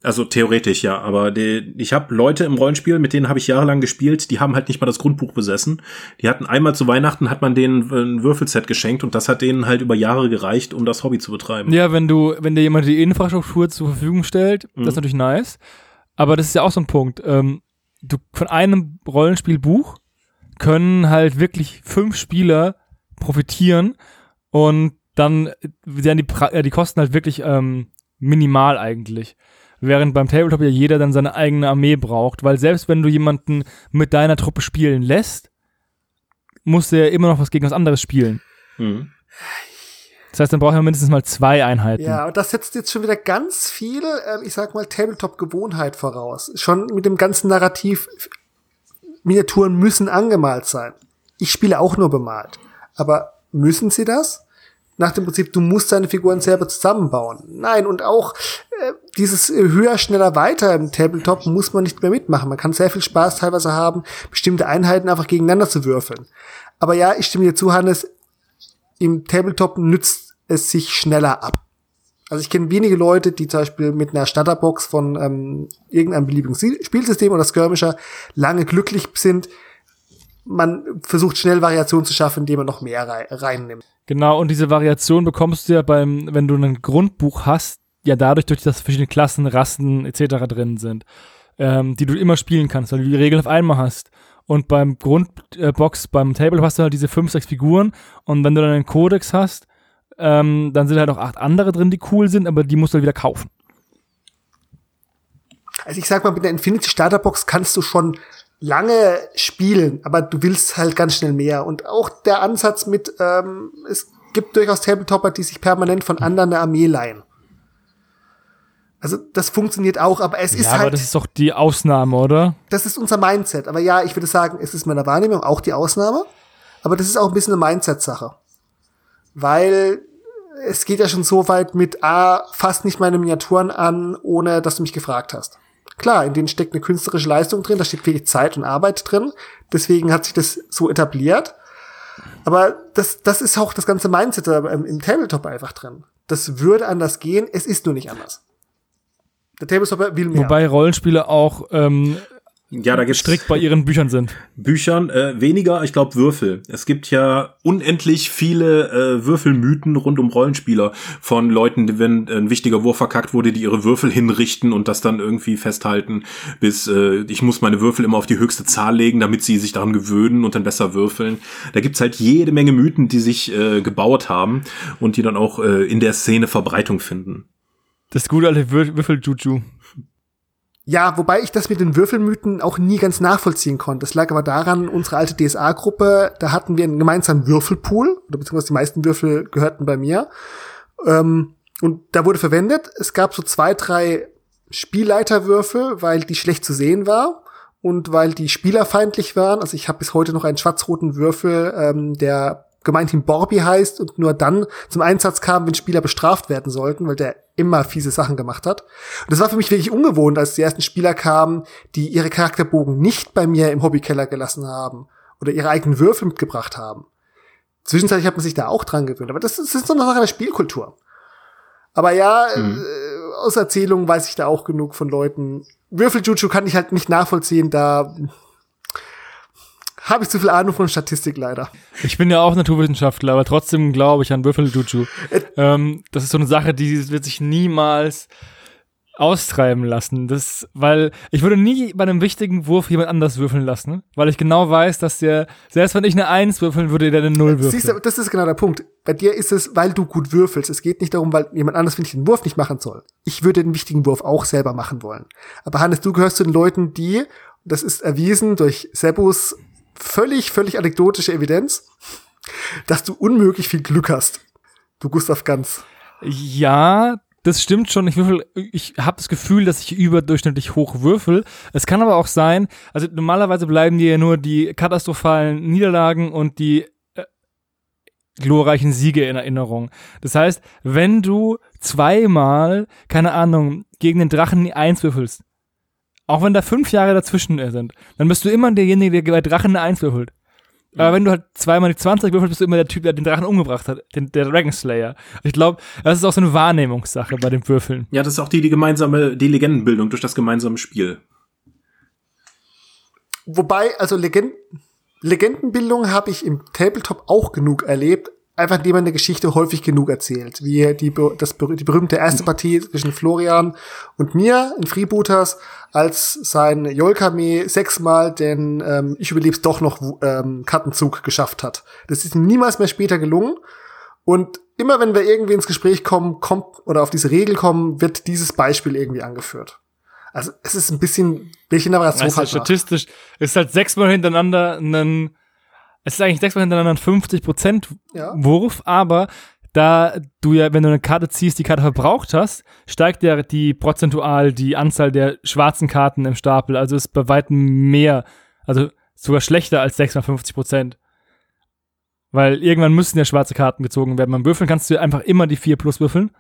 B: Also theoretisch ja, aber die, ich habe Leute im Rollenspiel, mit denen habe ich jahrelang gespielt, die haben halt nicht mal das Grundbuch besessen. Die hatten einmal zu Weihnachten hat man denen ein Würfelset geschenkt und das hat denen halt über Jahre gereicht, um das Hobby zu betreiben.
A: Ja, wenn du, wenn dir jemand die Infrastruktur zur Verfügung stellt, mhm. das ist natürlich nice. Aber das ist ja auch so ein Punkt. Ähm, du von einem Rollenspielbuch können halt wirklich fünf Spieler profitieren und dann werden die, äh, die Kosten halt wirklich ähm, minimal eigentlich. Während beim Tabletop ja jeder dann seine eigene Armee braucht, weil selbst wenn du jemanden mit deiner Truppe spielen lässt, muss der immer noch was gegen was anderes spielen. Mhm. Das heißt, dann braucht er mindestens mal zwei Einheiten.
C: Ja, und das setzt jetzt schon wieder ganz viel, äh, ich sag mal, Tabletop-Gewohnheit voraus. Schon mit dem ganzen Narrativ, Miniaturen müssen angemalt sein. Ich spiele auch nur bemalt. Aber müssen sie das? Nach dem Prinzip, du musst deine Figuren selber zusammenbauen. Nein, und auch äh, dieses höher, schneller, weiter im Tabletop muss man nicht mehr mitmachen. Man kann sehr viel Spaß teilweise haben, bestimmte Einheiten einfach gegeneinander zu würfeln. Aber ja, ich stimme dir zu, Hannes, im Tabletop nützt es sich schneller ab. Also ich kenne wenige Leute, die zum Beispiel mit einer Starterbox von ähm, irgendeinem beliebigen Spielsystem oder Skirmisher lange glücklich sind. Man versucht schnell Variationen zu schaffen, indem man noch mehr reinnimmt.
A: Genau, und diese Variation bekommst du ja beim, wenn du ein Grundbuch hast, ja dadurch, durch dass verschiedene Klassen, Rassen etc. drin sind, ähm, die du immer spielen kannst, weil du die Regeln auf einmal hast. Und beim Grundbox, äh, beim Table hast du halt diese fünf, sechs Figuren und wenn du dann einen Codex hast, ähm, dann sind halt noch acht andere drin, die cool sind, aber die musst du halt wieder kaufen.
C: Also ich sag mal, mit der Infinity Starterbox kannst du schon lange spielen, aber du willst halt ganz schnell mehr. Und auch der Ansatz mit, ähm, es gibt durchaus Tabletopper, die sich permanent von anderen eine Armee leihen. Also das funktioniert auch, aber es
A: ja,
C: ist halt.
A: Aber das ist doch die Ausnahme, oder?
C: Das ist unser Mindset. Aber ja, ich würde sagen, es ist meiner Wahrnehmung auch die Ausnahme. Aber das ist auch ein bisschen eine Mindset-Sache. Weil es geht ja schon so weit mit, ah, fass nicht meine Miniaturen an, ohne dass du mich gefragt hast. Klar, in denen steckt eine künstlerische Leistung drin, da steht viel Zeit und Arbeit drin. Deswegen hat sich das so etabliert. Aber das, das ist auch das ganze Mindset im, im Tabletop einfach drin. Das würde anders gehen, es ist nur nicht anders.
A: Der Tabletop will mehr. Wobei Rollenspiele auch ähm, ja, da gibt's strikt bei ihren Büchern sind.
B: Büchern äh, weniger, ich glaube Würfel. Es gibt ja unendlich viele äh, Würfelmythen rund um Rollenspieler von Leuten, die, wenn ein wichtiger Wurf verkackt wurde, die ihre Würfel hinrichten und das dann irgendwie festhalten, bis äh, ich muss meine Würfel immer auf die höchste Zahl legen, damit sie sich daran gewöhnen und dann besser würfeln. Da gibt's halt jede Menge Mythen, die sich äh, gebaut haben und die dann auch äh, in der Szene Verbreitung finden.
A: Das gute alte Würfel-Juju.
C: Ja, wobei ich das mit den Würfelmythen auch nie ganz nachvollziehen konnte. Das lag aber daran, unsere alte DSA-Gruppe, da hatten wir einen gemeinsamen Würfelpool, oder beziehungsweise die meisten Würfel gehörten bei mir. Ähm, und da wurde verwendet, es gab so zwei, drei Spielleiterwürfel, weil die schlecht zu sehen war und weil die spielerfeindlich waren. Also ich habe bis heute noch einen schwarz-roten Würfel, ähm, der gemeinhin Borbi heißt und nur dann zum Einsatz kam, wenn Spieler bestraft werden sollten, weil der immer fiese Sachen gemacht hat. Und das war für mich wirklich ungewohnt, als die ersten Spieler kamen, die ihre Charakterbogen nicht bei mir im Hobbykeller gelassen haben oder ihre eigenen Würfel mitgebracht haben. Zwischenzeitlich hat man sich da auch dran gewöhnt, aber das ist, das ist so eine Sache der Spielkultur. Aber ja, mhm. äh, aus Erzählungen weiß ich da auch genug von Leuten. Würfeljutsu kann ich halt nicht nachvollziehen, da habe ich zu viel Ahnung von Statistik leider.
A: Ich bin ja auch Naturwissenschaftler, aber trotzdem glaube ich an Würfeljuju. Äh, ähm, das ist so eine Sache, die wird sich niemals austreiben lassen. Das, weil ich würde nie bei einem wichtigen Wurf jemand anders würfeln lassen, weil ich genau weiß, dass der, selbst wenn ich eine Eins würfeln würde, der eine Null würfeln. Siehst du,
C: das ist genau der Punkt. Bei dir ist es, weil du gut würfelst. Es geht nicht darum, weil jemand anders, finde ich, den Wurf nicht machen soll. Ich würde den wichtigen Wurf auch selber machen wollen. Aber Hannes, du gehörst zu den Leuten, die, das ist erwiesen durch Sebus völlig, völlig anekdotische Evidenz, dass du unmöglich viel Glück hast. Du Gustav Ganz.
A: Ja, das stimmt schon. Ich würfel, ich habe das Gefühl, dass ich überdurchschnittlich hoch würfel. Es kann aber auch sein, also normalerweise bleiben dir ja nur die katastrophalen Niederlagen und die äh, glorreichen Siege in Erinnerung. Das heißt, wenn du zweimal, keine Ahnung, gegen den Drachen eins würfelst, auch wenn da fünf Jahre dazwischen sind, dann bist du immer derjenige, der bei Drachen eine Eins würfelt. Aber wenn du halt zweimal die 20 würfelst, bist du immer der Typ, der den Drachen umgebracht hat, den, der Dragon Slayer. Ich glaube, das ist auch so eine Wahrnehmungssache bei dem Würfeln.
B: Ja, das ist auch die, die gemeinsame, die Legendenbildung durch das gemeinsame Spiel.
C: Wobei, also Legend Legendenbildung habe ich im Tabletop auch genug erlebt, einfach indem man eine Geschichte häufig genug erzählt. Wie die, das, die berühmte erste Partie zwischen Florian und mir in Freebooters, als sein Yolkame sechsmal den ähm, Ich überleb's doch noch ähm, Kartenzug geschafft hat. Das ist ihm niemals mehr später gelungen. Und immer wenn wir irgendwie ins Gespräch kommen, kommt oder auf diese Regel kommen, wird dieses Beispiel irgendwie angeführt. Also es ist ein bisschen, welche Narration
A: also statistisch ist halt sechsmal hintereinander ein, es ist eigentlich sechsmal hintereinander ein 50 Prozent ja. Wurf, aber da du ja, wenn du eine Karte ziehst, die Karte verbraucht hast, steigt ja die prozentual die Anzahl der schwarzen Karten im Stapel. Also ist bei weitem mehr, also sogar schlechter als 6 mal 50 Prozent. Weil irgendwann müssen ja schwarze Karten gezogen werden. Beim Würfeln kannst du einfach immer die 4 plus würfeln.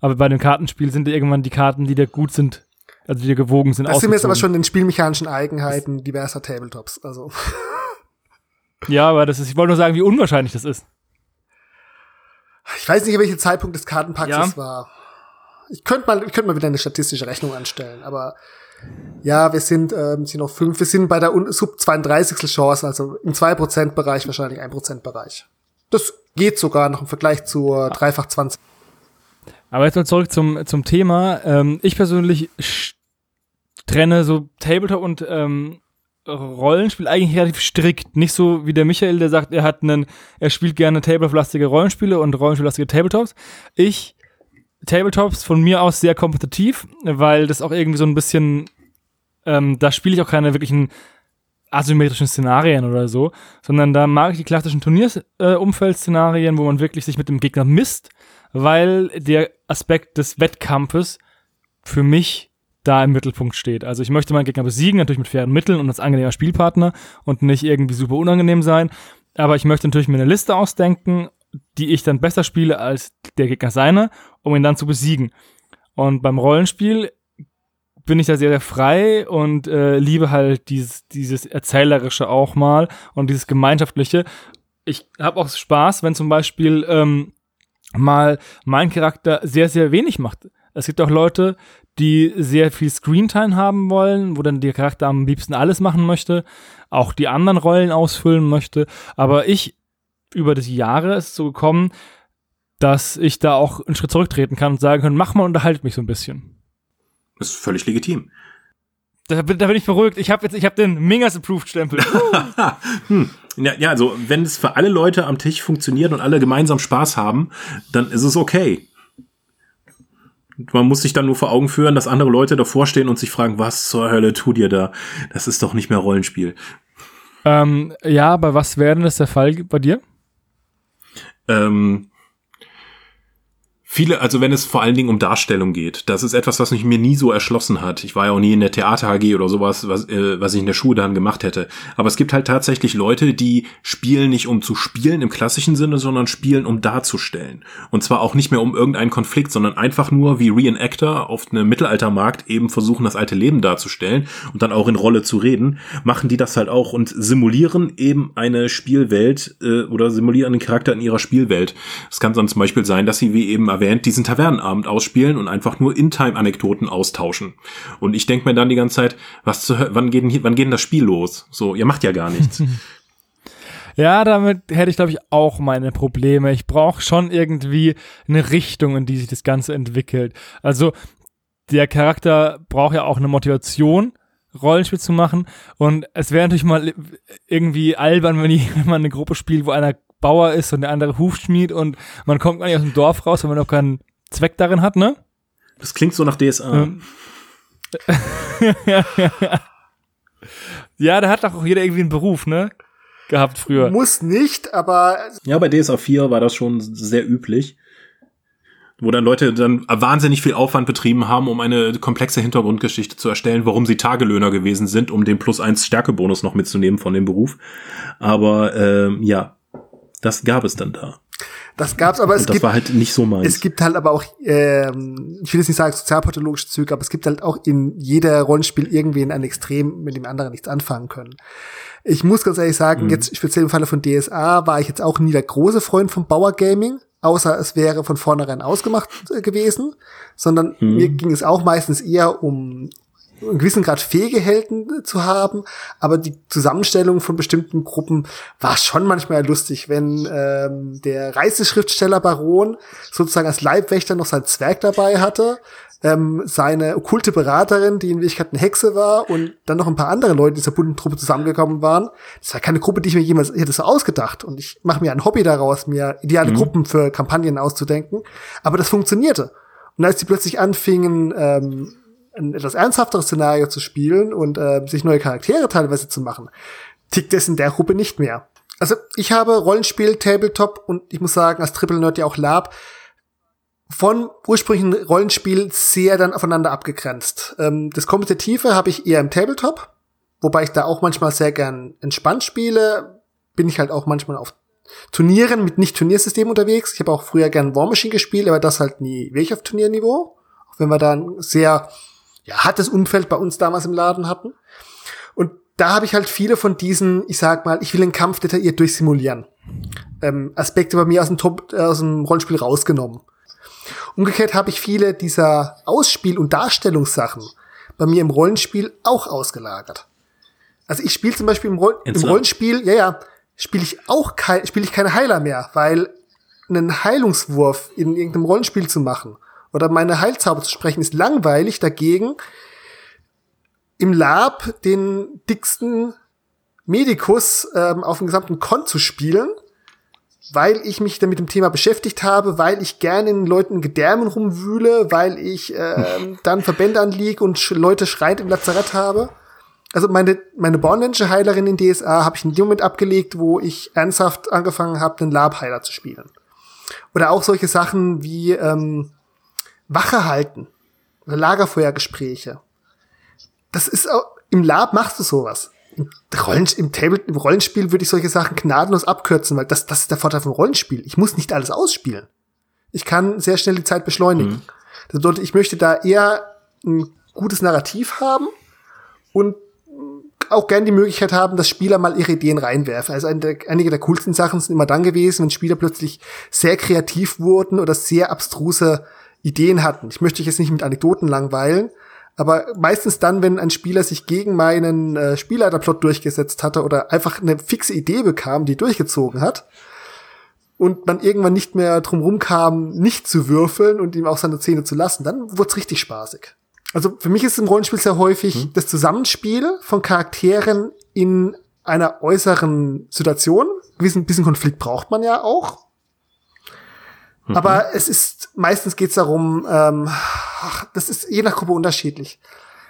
A: Aber bei dem Kartenspiel sind irgendwann die Karten, die dir gut sind, also die gewogen sind.
C: Das sind jetzt aber schon den spielmechanischen Eigenheiten diverser Tabletops. Also.
A: ja, aber das ist, ich wollte nur sagen, wie unwahrscheinlich das ist.
C: Ich weiß nicht, welcher Zeitpunkt des Kartenpacks ja. war. Ich könnte mal, ich könnte mal wieder eine statistische Rechnung anstellen, aber ja, wir sind, ähm, sind noch fünf, wir sind bei der Sub 32. Chance, also im 2% Bereich, wahrscheinlich 1% Bereich. Das geht sogar noch im Vergleich zur Dreifach 20.
A: Aber jetzt mal zurück zum, zum Thema. Ähm, ich persönlich trenne so Tabletop und ähm, Rollenspiel eigentlich relativ strikt. Nicht so wie der Michael, der sagt, er hat einen, er spielt gerne Tabletop-lastige Rollenspiele und Rollenspiel-lastige Tabletops. Ich Tabletops von mir aus sehr kompetitiv, weil das auch irgendwie so ein bisschen, ähm, da spiele ich auch keine wirklichen asymmetrischen Szenarien oder so, sondern da mag ich die klassischen Turnierumfeld-Szenarien, wo man wirklich sich mit dem Gegner misst, weil der Aspekt des Wettkampfes für mich da im Mittelpunkt steht. Also ich möchte meinen Gegner besiegen, natürlich mit fairen Mitteln und als angenehmer Spielpartner und nicht irgendwie super unangenehm sein. Aber ich möchte natürlich mir eine Liste ausdenken, die ich dann besser spiele als der Gegner seine, um ihn dann zu besiegen. Und beim Rollenspiel bin ich da sehr, sehr frei und äh, liebe halt dieses, dieses Erzählerische auch mal und dieses Gemeinschaftliche. Ich habe auch Spaß, wenn zum Beispiel ähm, mal mein Charakter sehr, sehr wenig macht. Es gibt auch Leute, die sehr viel Screentime haben wollen, wo dann der Charakter am liebsten alles machen möchte, auch die anderen Rollen ausfüllen möchte. Aber ich, über die Jahre ist es so gekommen, dass ich da auch einen Schritt zurücktreten kann und sagen kann, mach mal, unterhaltet mich so ein bisschen.
B: Das ist völlig legitim.
A: Da bin, da bin ich verrückt. Ich habe jetzt, ich habe den Mingas Approved Stempel.
B: hm. ja, ja, also wenn es für alle Leute am Tisch funktioniert und alle gemeinsam Spaß haben, dann ist es okay. Man muss sich dann nur vor Augen führen, dass andere Leute davor stehen und sich fragen, was zur Hölle tut ihr da? Das ist doch nicht mehr Rollenspiel.
A: Ähm, ja, aber was wäre denn das der Fall bei dir?
B: Ähm, Viele, also wenn es vor allen Dingen um Darstellung geht, das ist etwas, was mich mir nie so erschlossen hat. Ich war ja auch nie in der Theater AG oder sowas, was, äh, was ich in der Schule dann gemacht hätte. Aber es gibt halt tatsächlich Leute, die spielen nicht um zu spielen im klassischen Sinne, sondern spielen um darzustellen. Und zwar auch nicht mehr um irgendeinen Konflikt, sondern einfach nur wie Reenactor auf einem Mittelaltermarkt eben versuchen, das alte Leben darzustellen und dann auch in Rolle zu reden, machen die das halt auch und simulieren eben eine Spielwelt äh, oder simulieren einen Charakter in ihrer Spielwelt. Es kann dann zum Beispiel sein, dass sie wie eben erwähnt, diesen Tavernenabend ausspielen und einfach nur In-Time-Anekdoten austauschen. Und ich denke mir dann die ganze Zeit, was zu, wann geht denn, wann geht denn das Spiel los? So, ihr macht ja gar nichts.
A: Ja, damit hätte ich, glaube ich, auch meine Probleme. Ich brauche schon irgendwie eine Richtung, in die sich das Ganze entwickelt. Also, der Charakter braucht ja auch eine Motivation, Rollenspiel zu machen. Und es wäre natürlich mal irgendwie albern, wenn, ich, wenn man eine Gruppe spielt, wo einer Bauer ist und der andere Hufschmied und man kommt gar nicht aus dem Dorf raus, wenn man auch keinen Zweck darin hat, ne?
B: Das klingt so nach DSA.
A: Ähm. ja, da hat doch auch jeder irgendwie einen Beruf, ne? Gehabt früher.
C: Muss nicht, aber.
B: Ja, bei DSA 4 war das schon sehr üblich. Wo dann Leute dann wahnsinnig viel Aufwand betrieben haben, um eine komplexe Hintergrundgeschichte zu erstellen, warum sie Tagelöhner gewesen sind, um den Plus 1 Stärkebonus noch mitzunehmen von dem Beruf. Aber ähm, ja, das gab es dann da.
C: Das gab's, aber es
B: das
C: gibt,
B: war halt nicht so meins.
C: es gibt halt aber auch, ähm, ich will jetzt nicht sagen sozialpathologische Züge, aber es gibt halt auch in jeder Rollenspiel irgendwen ein Extrem, mit dem anderen nichts anfangen können. Ich muss ganz ehrlich sagen,
B: Mhm.
C: jetzt speziell im Falle von DSA war ich jetzt auch nie der große Freund von Bauer Gaming, außer es wäre von vornherein ausgemacht äh, gewesen, sondern
B: Mhm.
C: mir ging es auch meistens eher um einen gewissen Grad fähige Helden zu haben, aber die Zusammenstellung von bestimmten Gruppen war schon manchmal lustig, wenn ähm, der Reiseschriftsteller Baron sozusagen als Leibwächter noch sein Zwerg dabei hatte, ähm, seine okkulte Beraterin, die in Wirklichkeit eine Hexe war und dann noch ein paar andere Leute dieser bunten Truppe zusammengekommen waren. Das war keine Gruppe, die ich mir jemals hätte so ausgedacht und ich mache mir ein Hobby daraus, mir ideale Gruppen für Kampagnen auszudenken, aber das funktionierte. Und als die plötzlich anfingen, ähm, ein etwas ernsthafteres Szenario zu spielen und äh, sich neue Charaktere teilweise zu machen, tickt es in der Gruppe nicht mehr. Also ich habe Rollenspiel, Tabletop und ich muss sagen, als Triple Nerd ja auch Lab, von ursprünglichen Rollenspiel sehr dann aufeinander abgegrenzt. Ähm, das Kompetitive habe ich eher im Tabletop, wobei ich da auch manchmal sehr gern entspannt spiele. Bin ich halt auch manchmal auf Turnieren mit Nicht-Turniersystem unterwegs. Ich habe auch früher gern War Machine gespielt, aber das halt nie wirklich auf Turnierniveau. Auch wenn wir da ein sehr ja, hartes Umfeld bei uns damals im Laden hatten. Und da habe ich halt viele von diesen, ich sag mal, ich will den Kampf detailliert durchsimulieren. Ähm, Aspekte bei mir aus dem, Top, äh, aus dem Rollenspiel rausgenommen. Umgekehrt habe ich viele dieser Ausspiel- und Darstellungssachen bei mir im Rollenspiel auch ausgelagert. Also ich spiele zum Beispiel im, Roll im
B: Ins Lab.
C: Rollenspiel, ja, ja, spiele ich auch kein, spiele ich keine Heiler mehr, weil einen Heilungswurf in irgendeinem Rollenspiel zu machen oder meine Heilzauber zu sprechen ist langweilig. Dagegen im Lab den dicksten Medikus ähm, auf dem gesamten Con zu spielen, weil ich mich damit dem Thema beschäftigt habe, weil ich gerne in Leuten in Gedärmen rumwühle, weil ich ähm, dann Verbände anliege und sch Leute schreiend im Lazarett habe. Also meine, meine bornländische Heilerin in DSA habe ich in dem Moment abgelegt, wo ich ernsthaft angefangen habe, den Lab-Heiler zu spielen. Oder auch solche Sachen wie ähm, Wache halten oder Lagerfeuergespräche. Das ist auch, im Lab machst du sowas. Im, Rollen, im, Table, Im Rollenspiel würde ich solche Sachen gnadenlos abkürzen, weil das, das ist der Vorteil vom Rollenspiel. Ich muss nicht alles ausspielen. Ich kann sehr schnell die Zeit beschleunigen. Das bedeutet, ich möchte da eher ein gutes Narrativ haben und auch gern die Möglichkeit haben, dass Spieler mal ihre Ideen reinwerfen. Also einige der coolsten Sachen sind immer dann gewesen, wenn Spieler plötzlich sehr kreativ wurden oder sehr abstruse Ideen hatten. Ich möchte dich jetzt nicht mit Anekdoten langweilen, aber meistens dann, wenn ein Spieler sich gegen meinen äh, Spielleiterplot durchgesetzt hatte oder einfach eine fixe Idee bekam, die durchgezogen hat und man irgendwann nicht mehr drum kam, nicht zu würfeln und ihm auch seine Zähne zu lassen, dann wurde es richtig spaßig. Also für mich ist im Rollenspiel sehr häufig das Zusammenspiel von Charakteren in einer äußeren Situation. Ein bisschen Konflikt braucht man ja auch. Aber es ist, meistens geht es darum, ähm, ach, das ist je nach Gruppe unterschiedlich.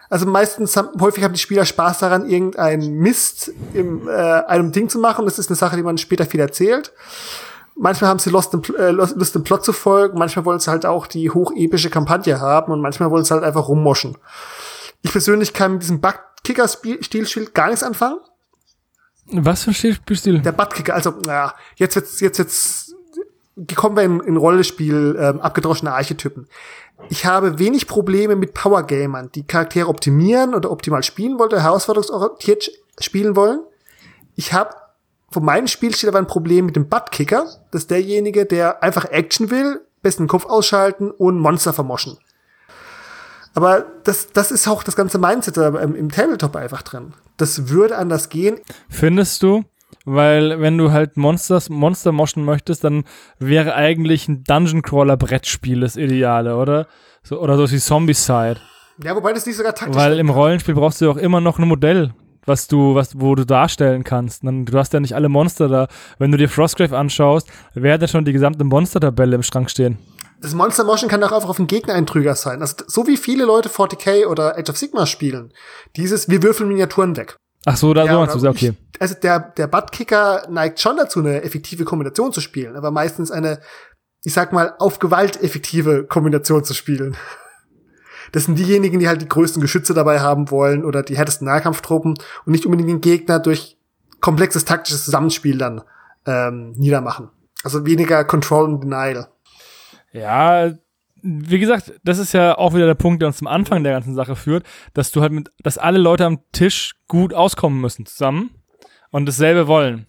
C: Also meistens haben, häufig haben die Spieler Spaß daran, irgendeinen Mist im äh, einem Ding zu machen. Das ist eine Sache, die man später viel erzählt. Manchmal haben sie Lust, im, äh, Lust im Plot zu folgen, manchmal wollen sie halt auch die hochepische Kampagne haben und manchmal wollen sie halt einfach rummoschen. Ich persönlich kann mit diesem Butt-Kicker-Stilschild gar nichts anfangen.
A: Was für ein Spielstil?
C: Der Buttkicker, also, naja, jetzt wird's, jetzt wird's, kommen wir in, in Rollenspiel, ähm, abgedroschene Archetypen. Ich habe wenig Probleme mit Powergamern, die Charaktere optimieren oder optimal spielen wollen oder herausforderungsorientiert spielen wollen. Ich habe von meinem Spielstil aber ein Problem mit dem Buttkicker. Das ist derjenige, der einfach Action will, besten Kopf ausschalten und Monster vermoschen. Aber das, das ist auch das ganze Mindset im, im Tabletop einfach drin. Das würde anders gehen.
A: Findest du? Weil wenn du halt Monsters, Monster moschen möchtest, dann wäre eigentlich ein Dungeon Crawler Brettspiel das Ideale, oder? So, oder so wie Zombicide.
C: Ja, wobei das nicht sogar taktisch
A: Weil
C: sein
A: im. Rollenspiel brauchst du ja auch immer noch ein Modell, was du, was, wo du darstellen kannst. Dann, du hast ja nicht alle Monster da. Wenn du dir Frostgrave anschaust, wer hat da schon die gesamte Monster-Tabelle im Schrank stehen?
C: Das Monster Motion kann auch einfach auf den Gegner ein Trüger sein. Also so wie viele Leute 40k oder Age of Sigma spielen. Dieses, wir würfeln Miniaturen weg.
A: Ach so, da so
C: Ja,
A: meinst du, okay.
C: Ich, also der, der Buttkicker neigt schon dazu, eine effektive Kombination zu spielen, aber meistens eine, ich sag mal, auf Gewalt effektive Kombination zu spielen. Das sind diejenigen, die halt die größten Geschütze dabei haben wollen oder die härtesten Nahkampftruppen und nicht unbedingt den Gegner durch komplexes taktisches Zusammenspiel dann ähm, niedermachen. Also weniger Control und Denial.
A: Ja, wie gesagt, das ist ja auch wieder der Punkt, der uns zum Anfang der ganzen Sache führt, dass du halt mit, dass alle Leute am Tisch gut auskommen müssen zusammen und dasselbe wollen.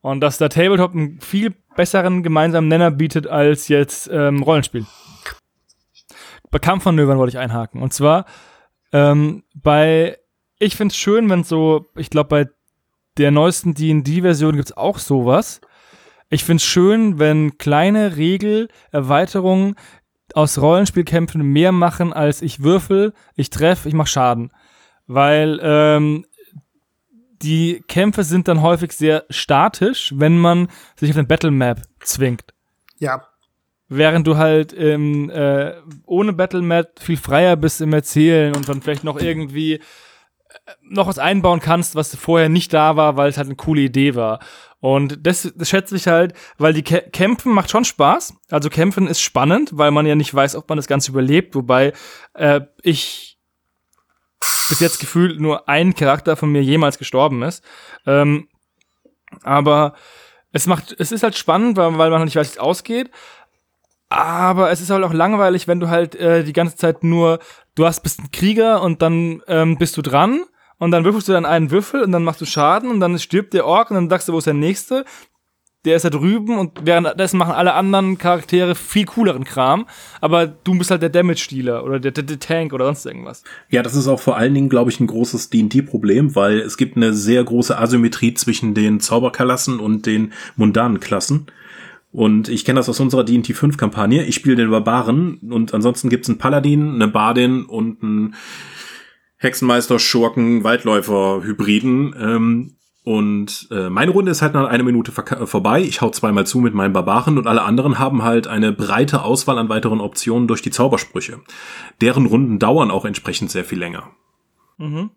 A: Und dass der Tabletop einen viel besseren gemeinsamen Nenner bietet als jetzt ähm, Rollenspiel. Bei Kampfmanövern wollte ich einhaken. Und zwar ähm, bei, ich find's schön, wenn so, ich glaube bei der neuesten D&D-Version gibt's auch sowas. Ich find's schön, wenn kleine Regelerweiterungen aus Rollenspielkämpfen mehr machen als ich würfel, ich treffe, ich mach Schaden. Weil ähm, die Kämpfe sind dann häufig sehr statisch, wenn man sich auf eine Battle Map zwingt.
C: Ja.
A: Während du halt ähm, äh, ohne Battle Map viel freier bist im Erzählen und dann vielleicht noch irgendwie äh, noch was einbauen kannst, was vorher nicht da war, weil es halt eine coole Idee war. Und das, das schätze ich halt, weil die Kä Kämpfen macht schon Spaß. Also Kämpfen ist spannend, weil man ja nicht weiß, ob man das Ganze überlebt. Wobei äh, ich bis jetzt gefühlt nur ein Charakter von mir jemals gestorben ist. Ähm, aber es macht, es ist halt spannend, weil, weil man nicht weiß, wie es ausgeht. Aber es ist halt auch langweilig, wenn du halt äh, die ganze Zeit nur, du hast bist ein Krieger und dann ähm, bist du dran und dann würfelst du dann einen Würfel und dann machst du Schaden und dann stirbt der Ork und dann sagst du, wo ist der nächste? Der ist da drüben und währenddessen machen alle anderen Charaktere viel cooleren Kram, aber du bist halt der Damage-Dealer oder der, der, der, Tank oder sonst irgendwas.
B: Ja, das ist auch vor allen Dingen, glaube ich, ein großes D&D-Problem, weil es gibt eine sehr große Asymmetrie zwischen den Zauberklassen und den mundanen Klassen. Und ich kenne das aus unserer D&T 5 Kampagne. Ich spiele den Barbaren und ansonsten gibt's einen Paladin, eine Bardin und einen Hexenmeister, Schurken, Waldläufer, Hybriden. Ähm, und äh, meine Runde ist halt nach einer Minute vorbei. Ich hau zweimal zu mit meinen Barbaren und alle anderen haben halt eine breite Auswahl an weiteren Optionen durch die Zaubersprüche. Deren Runden dauern auch entsprechend sehr viel länger.
A: Mhm.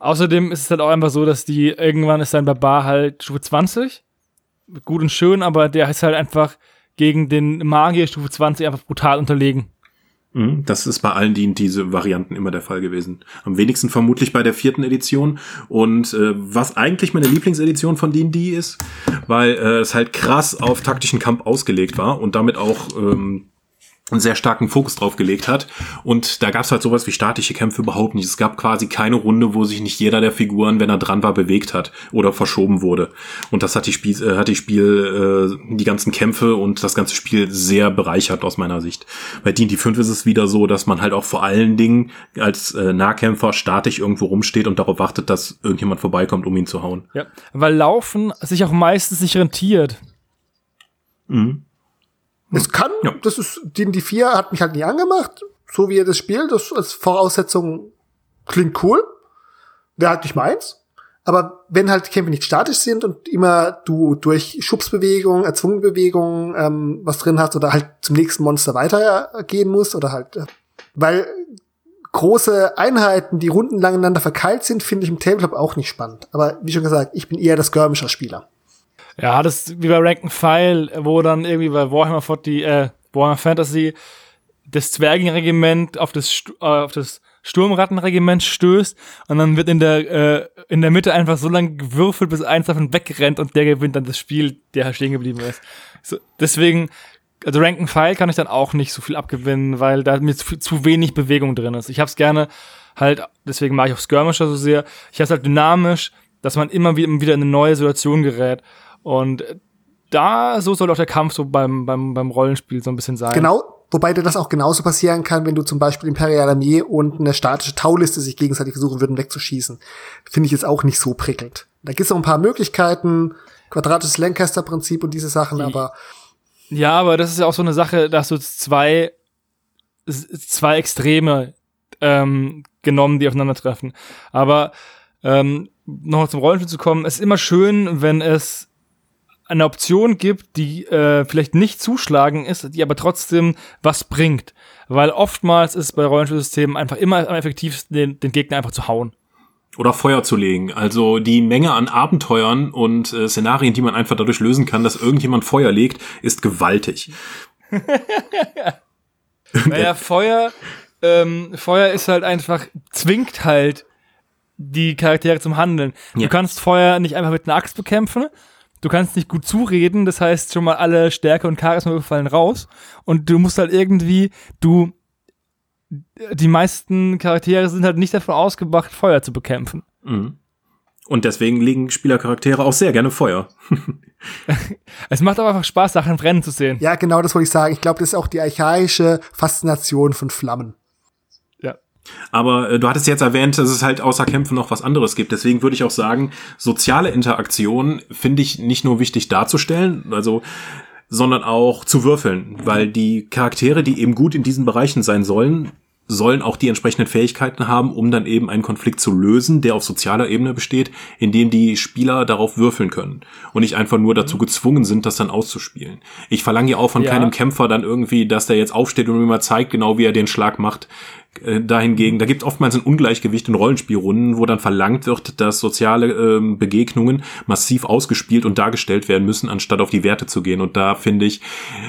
A: Außerdem ist es halt auch einfach so, dass die irgendwann ist dein Barbar halt Stufe 20. Gut und schön, aber der ist halt einfach gegen den Magier Stufe 20 einfach brutal unterlegen.
B: Mhm, das ist bei allen die, diese Varianten immer der Fall gewesen. Am wenigsten vermutlich bei der vierten Edition. Und äh, was eigentlich meine Lieblingsedition von D&D ist, weil äh, es halt krass auf taktischen Kampf ausgelegt war und damit auch ähm, einen sehr starken Fokus drauf gelegt hat. Und da gab es halt sowas wie statische Kämpfe überhaupt nicht. Es gab quasi keine Runde, wo sich nicht jeder der Figuren, wenn er dran war, bewegt hat oder verschoben wurde. Und das hat die Spiel, äh, hat die Spiel, äh, die ganzen Kämpfe und das ganze Spiel sehr bereichert aus meiner Sicht. Bei D&D 5 ist es wieder so, dass man halt auch vor allen Dingen als äh, Nahkämpfer statisch irgendwo rumsteht und darauf wartet, dass irgendjemand vorbeikommt, um ihn zu hauen.
A: Ja, weil Laufen sich auch meistens nicht rentiert.
C: Mhm. Es kann, ja. das ist, D&D 4 hat mich halt nie angemacht, so wie er das spielt, das als Voraussetzung klingt cool. Wäre halt nicht meins. Aber wenn halt die Kämpfe nicht statisch sind und immer du durch Schubsbewegungen, erzwungene Bewegungen ähm, was drin hast oder halt zum nächsten Monster weitergehen musst oder halt, äh, weil große Einheiten, die rundenlang ineinander verkeilt sind, finde ich im Tabletop auch nicht spannend. Aber wie schon gesagt, ich bin eher das Skirmischer Spieler.
A: Ja, das ist wie bei Rank File, wo dann irgendwie bei Warhammer 40, äh, Warhammer Fantasy das Zwergenregiment auf das, äh, auf das Sturmrattenregiment stößt und dann wird in der, äh, in der Mitte einfach so lange gewürfelt, bis eins davon wegrennt und der gewinnt dann das Spiel, der stehen geblieben ist. So, deswegen, also Rank File kann ich dann auch nicht so viel abgewinnen, weil da mir zu, zu wenig Bewegung drin ist. Ich hab's gerne halt, deswegen mag ich auch Skirmisher so sehr. Ich hab's halt dynamisch, dass man immer wieder in eine neue Situation gerät. Und da, so soll auch der Kampf so beim, beim, beim Rollenspiel so ein bisschen sein.
C: Genau, wobei dir das auch genauso passieren kann, wenn du zum Beispiel Imperial Armee und eine statische Tauliste sich gegenseitig versuchen würden wegzuschießen. Finde ich jetzt auch nicht so prickelnd. Da gibt es noch ein paar Möglichkeiten, quadratisches Lancaster-Prinzip und diese Sachen, aber.
A: Ja, aber das ist ja auch so eine Sache, dass du zwei, zwei Extreme ähm, genommen, die aufeinandertreffen. Aber ähm, noch zum Rollenspiel zu kommen, ist immer schön, wenn es eine Option gibt, die äh, vielleicht nicht zuschlagen ist, die aber trotzdem was bringt. Weil oftmals ist bei Rollenspielsystemen einfach immer am effektivsten, den, den Gegner einfach zu hauen.
B: Oder Feuer zu legen. Also die Menge an Abenteuern und äh, Szenarien, die man einfach dadurch lösen kann, dass irgendjemand Feuer legt, ist gewaltig.
A: naja, Feuer, ähm, Feuer ist halt einfach, zwingt halt die Charaktere zum Handeln. Ja. Du kannst Feuer nicht einfach mit einer Axt bekämpfen, du kannst nicht gut zureden, das heißt schon mal alle Stärke und Charisma fallen raus und du musst halt irgendwie, du, die meisten Charaktere sind halt nicht davon ausgebracht, Feuer zu bekämpfen.
B: Mhm. Und deswegen legen Spielercharaktere auch sehr gerne Feuer.
A: es macht aber einfach Spaß, Sachen brennen zu sehen.
C: Ja, genau das wollte ich sagen. Ich glaube, das ist auch die archaische Faszination von Flammen.
B: Aber äh, du hattest jetzt erwähnt, dass es halt außer Kämpfen noch was anderes gibt. Deswegen würde ich auch sagen, soziale Interaktion finde ich nicht nur wichtig darzustellen, also sondern auch zu würfeln, weil die Charaktere, die eben gut in diesen Bereichen sein sollen, sollen auch die entsprechenden Fähigkeiten haben, um dann eben einen Konflikt zu lösen, der auf sozialer Ebene besteht, indem die Spieler darauf würfeln können und nicht einfach nur dazu gezwungen sind, das dann auszuspielen. Ich verlange ja auch von ja. keinem Kämpfer dann irgendwie, dass der jetzt aufsteht und mir mal zeigt, genau wie er den Schlag macht. Äh, dahingegen, da gibt oftmals ein Ungleichgewicht in Rollenspielrunden, wo dann verlangt wird, dass soziale ähm, Begegnungen massiv ausgespielt und dargestellt werden müssen, anstatt auf die Werte zu gehen. Und da finde ich,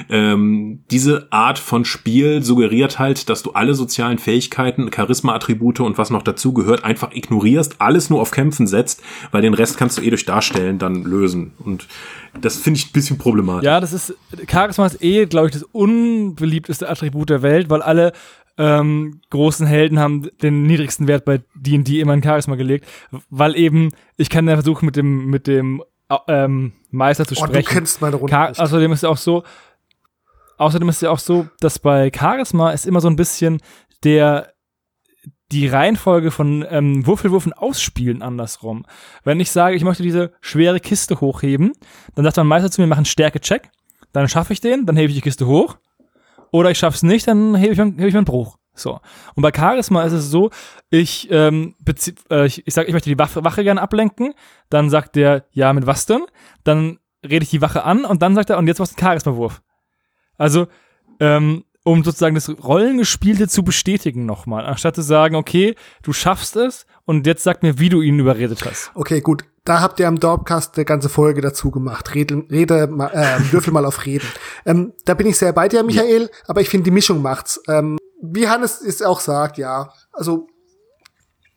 B: ähm, diese Art von Spiel suggeriert halt, dass du alle sozialen Fähigkeiten, Charisma-Attribute und was noch dazu gehört, einfach ignorierst, alles nur auf Kämpfen setzt, weil den Rest kannst du eh durch Darstellen dann lösen. Und das finde ich ein bisschen problematisch.
A: Ja, das ist, Charisma ist eh, glaube ich, das unbeliebteste Attribut der Welt, weil alle ähm, großen Helden haben den niedrigsten Wert bei D&D immer in Charisma gelegt, weil eben, ich kann ja versuchen mit dem, mit dem ähm, Meister zu sprechen. Oh, du
C: kennst meine Runde
A: Char Außerdem ist ja auch so, außerdem ist ja auch so, dass bei Charisma ist immer so ein bisschen der die Reihenfolge von ähm, Würfelwürfen ausspielen andersrum. Wenn ich sage, ich möchte diese schwere Kiste hochheben, dann sagt mein Meister zu mir, mach einen Stärke-Check, dann schaffe ich den, dann hebe ich die Kiste hoch oder ich schaff's nicht, dann hebe ich, hebe ich meinen Bruch. So. Und bei Charisma ist es so, ich, ähm, äh, ich, ich sag, ich möchte die Wache, Wache gerne ablenken, dann sagt der, ja, mit was denn? Dann rede ich die Wache an und dann sagt er, und jetzt machst du einen Charisma-Wurf. Also, ähm, um sozusagen das Rollengespielte zu bestätigen nochmal, anstatt zu sagen, okay, du schaffst es und jetzt sag mir, wie du ihn überredet hast.
C: Okay, gut. Da habt ihr am Dorpcast eine ganze Folge dazu gemacht. Rede, rede äh, würfel mal auf Reden. Ähm, da bin ich sehr bei dir, Michael, ja. aber ich finde, die Mischung macht's. Ähm, wie Hannes es auch sagt, ja. Also,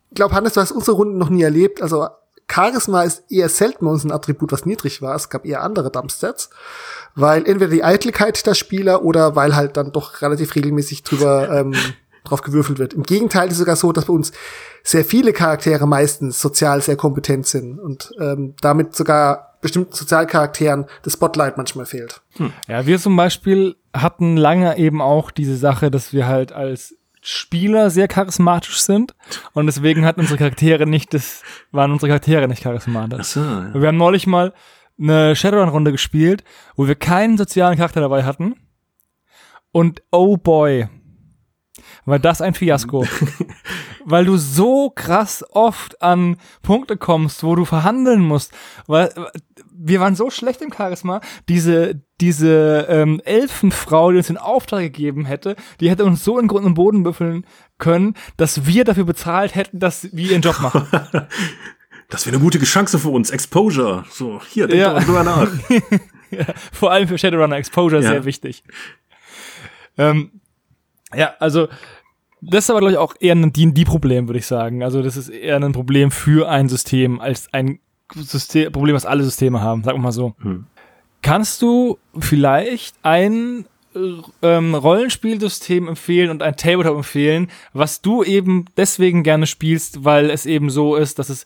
C: ich glaube, Hannes, du hast unsere Runden noch nie erlebt. Also, Charisma ist eher selten bei uns ein Attribut, was niedrig war. Es gab eher andere Dumpstats weil entweder die Eitelkeit der Spieler oder weil halt dann doch relativ regelmäßig drüber ähm, drauf gewürfelt wird. Im Gegenteil ist es sogar so, dass bei uns sehr viele Charaktere meistens sozial sehr kompetent sind und ähm, damit sogar bestimmten Sozialcharakteren das Spotlight manchmal fehlt.
A: Hm. Ja, wir zum Beispiel hatten lange eben auch diese Sache, dass wir halt als Spieler sehr charismatisch sind und deswegen hatten unsere Charaktere nicht das waren unsere Charaktere nicht charismatisch. Ach so, ja. Wir haben neulich mal eine Shadowrun-Runde gespielt, wo wir keinen sozialen Charakter dabei hatten. Und oh boy, war das ein Fiasko. weil du so krass oft an Punkte kommst, wo du verhandeln musst. Weil wir waren so schlecht im Charisma. Diese, diese ähm, Elfenfrau, die uns den Auftrag gegeben hätte, die hätte uns so in Grund und Boden büffeln können, dass wir dafür bezahlt hätten, dass wir ihren Job machen.
B: das wäre eine gute Chance für uns. Exposure. So, hier, denk ja. drüber nach.
A: ja, vor allem für Shadowrunner Exposure ja. sehr wichtig. Ähm, ja, also das ist aber, glaube ich, auch eher ein D&D-Problem, würde ich sagen. Also das ist eher ein Problem für ein System als ein System, Problem, was alle Systeme haben, sagen wir mal so. Hm. Kannst du vielleicht ein ähm, Rollenspielsystem empfehlen und ein Tabletop empfehlen, was du eben deswegen gerne spielst, weil es eben so ist, dass es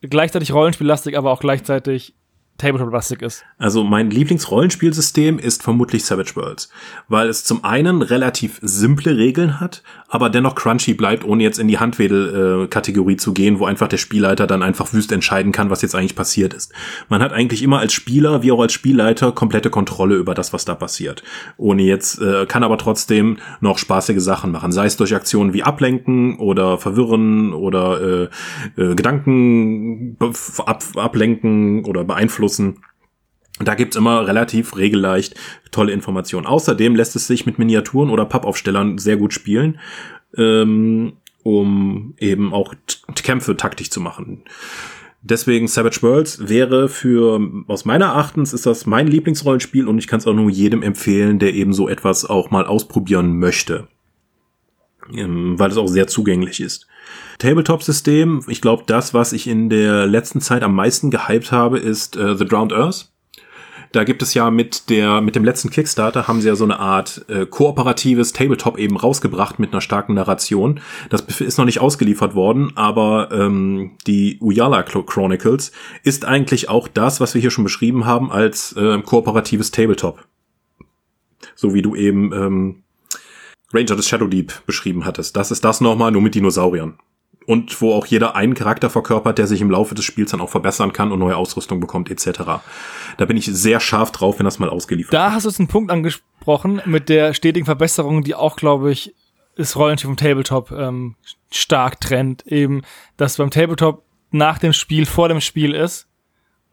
A: gleichzeitig rollenspiellastig, aber auch gleichzeitig Tabletop-lastig ist.
B: Also mein Lieblingsrollenspielsystem ist vermutlich Savage Worlds, weil es zum einen relativ simple Regeln hat, aber dennoch crunchy bleibt, ohne jetzt in die Handwedel-Kategorie zu gehen, wo einfach der Spielleiter dann einfach wüst entscheiden kann, was jetzt eigentlich passiert ist. Man hat eigentlich immer als Spieler wie auch als Spielleiter komplette Kontrolle über das, was da passiert. Ohne jetzt, äh, kann aber trotzdem noch spaßige Sachen machen, sei es durch Aktionen wie Ablenken oder Verwirren oder äh, äh, Gedanken ab, ablenken oder beeinflussen beeinflussen. Da gibt's immer relativ regelleicht tolle Informationen. Außerdem lässt es sich mit Miniaturen oder Pappaufstellern sehr gut spielen, ähm, um eben auch Kämpfe taktisch zu machen. Deswegen Savage Worlds wäre für, aus meiner Erachtens ist das mein Lieblingsrollenspiel und ich kann es auch nur jedem empfehlen, der eben so etwas auch mal ausprobieren möchte. Ähm, weil es auch sehr zugänglich ist. Tabletop-System. Ich glaube, das, was ich in der letzten Zeit am meisten gehypt habe, ist äh, The Drowned Earth. Da gibt es ja mit der mit dem letzten Kickstarter haben sie ja so eine Art äh, kooperatives Tabletop eben rausgebracht mit einer starken Narration. Das ist noch nicht ausgeliefert worden, aber ähm, die Uyala Chronicles ist eigentlich auch das, was wir hier schon beschrieben haben als äh, kooperatives Tabletop. So wie du eben ähm, Ranger des Shadow Deep beschrieben hattest. Das ist das nochmal, nur mit Dinosauriern und wo auch jeder einen Charakter verkörpert, der sich im Laufe des Spiels dann auch verbessern kann und neue Ausrüstung bekommt etc. Da bin ich sehr scharf drauf, wenn das mal ausgeliefert
A: wird. Da hast du jetzt einen Punkt angesprochen mit der stetigen Verbesserung, die auch, glaube ich, das Rollenspiel vom Tabletop ähm, stark trennt. Eben, dass beim Tabletop nach dem Spiel vor dem Spiel ist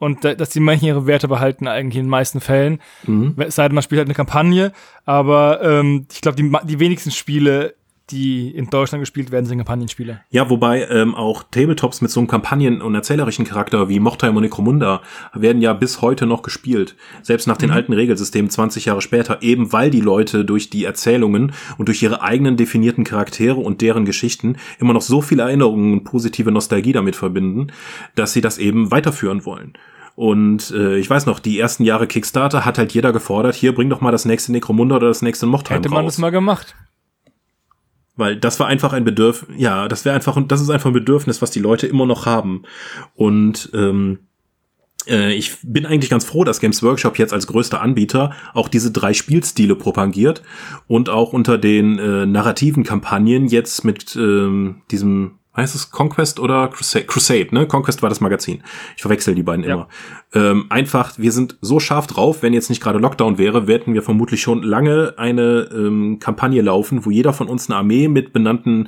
A: und da, dass die Menschen ihre Werte behalten eigentlich in den meisten Fällen. Mhm. Es sei denn, man spielt halt eine Kampagne, aber ähm, ich glaube, die, die wenigsten Spiele die in Deutschland gespielt werden, sind Kampagnenspiele.
B: Ja, wobei ähm, auch Tabletops mit so einem Kampagnen- und erzählerischen Charakter wie Mochtheim und Necromunda werden ja bis heute noch gespielt. Selbst nach den mhm. alten Regelsystemen 20 Jahre später, eben weil die Leute durch die Erzählungen und durch ihre eigenen definierten Charaktere und deren Geschichten immer noch so viele Erinnerungen und positive Nostalgie damit verbinden, dass sie das eben weiterführen wollen. Und äh, ich weiß noch, die ersten Jahre Kickstarter hat halt jeder gefordert, hier bring doch mal das nächste Necromunda oder das nächste Mochtheim
A: Hätte man
B: raus.
A: das mal gemacht.
B: Weil das war einfach ein Bedürfnis, ja, das wäre einfach, das ist einfach ein Bedürfnis, was die Leute immer noch haben. Und ähm, äh, ich bin eigentlich ganz froh, dass Games Workshop jetzt als größter Anbieter auch diese drei Spielstile propagiert und auch unter den äh, narrativen Kampagnen jetzt mit ähm, diesem heißt es Conquest oder Crusade? Crusade, ne? Conquest war das Magazin. Ich verwechsel die beiden ja. immer. Ähm, einfach, wir sind so scharf drauf, wenn jetzt nicht gerade Lockdown wäre, hätten wir vermutlich schon lange eine ähm, Kampagne laufen, wo jeder von uns eine Armee mit benannten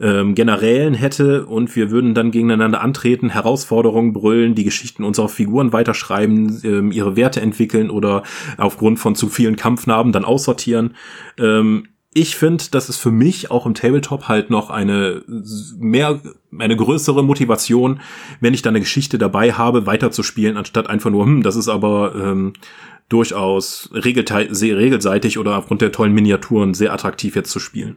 B: ähm, Generälen hätte und wir würden dann gegeneinander antreten, Herausforderungen brüllen, die Geschichten unserer Figuren weiterschreiben, ähm, ihre Werte entwickeln oder aufgrund von zu vielen Kampfnarben dann aussortieren. Ähm, ich finde, das ist für mich auch im Tabletop halt noch eine mehr, eine größere Motivation, wenn ich da eine Geschichte dabei habe, weiterzuspielen, anstatt einfach nur, hm, das ist aber ähm, durchaus regelseitig oder aufgrund der tollen Miniaturen sehr attraktiv jetzt zu spielen.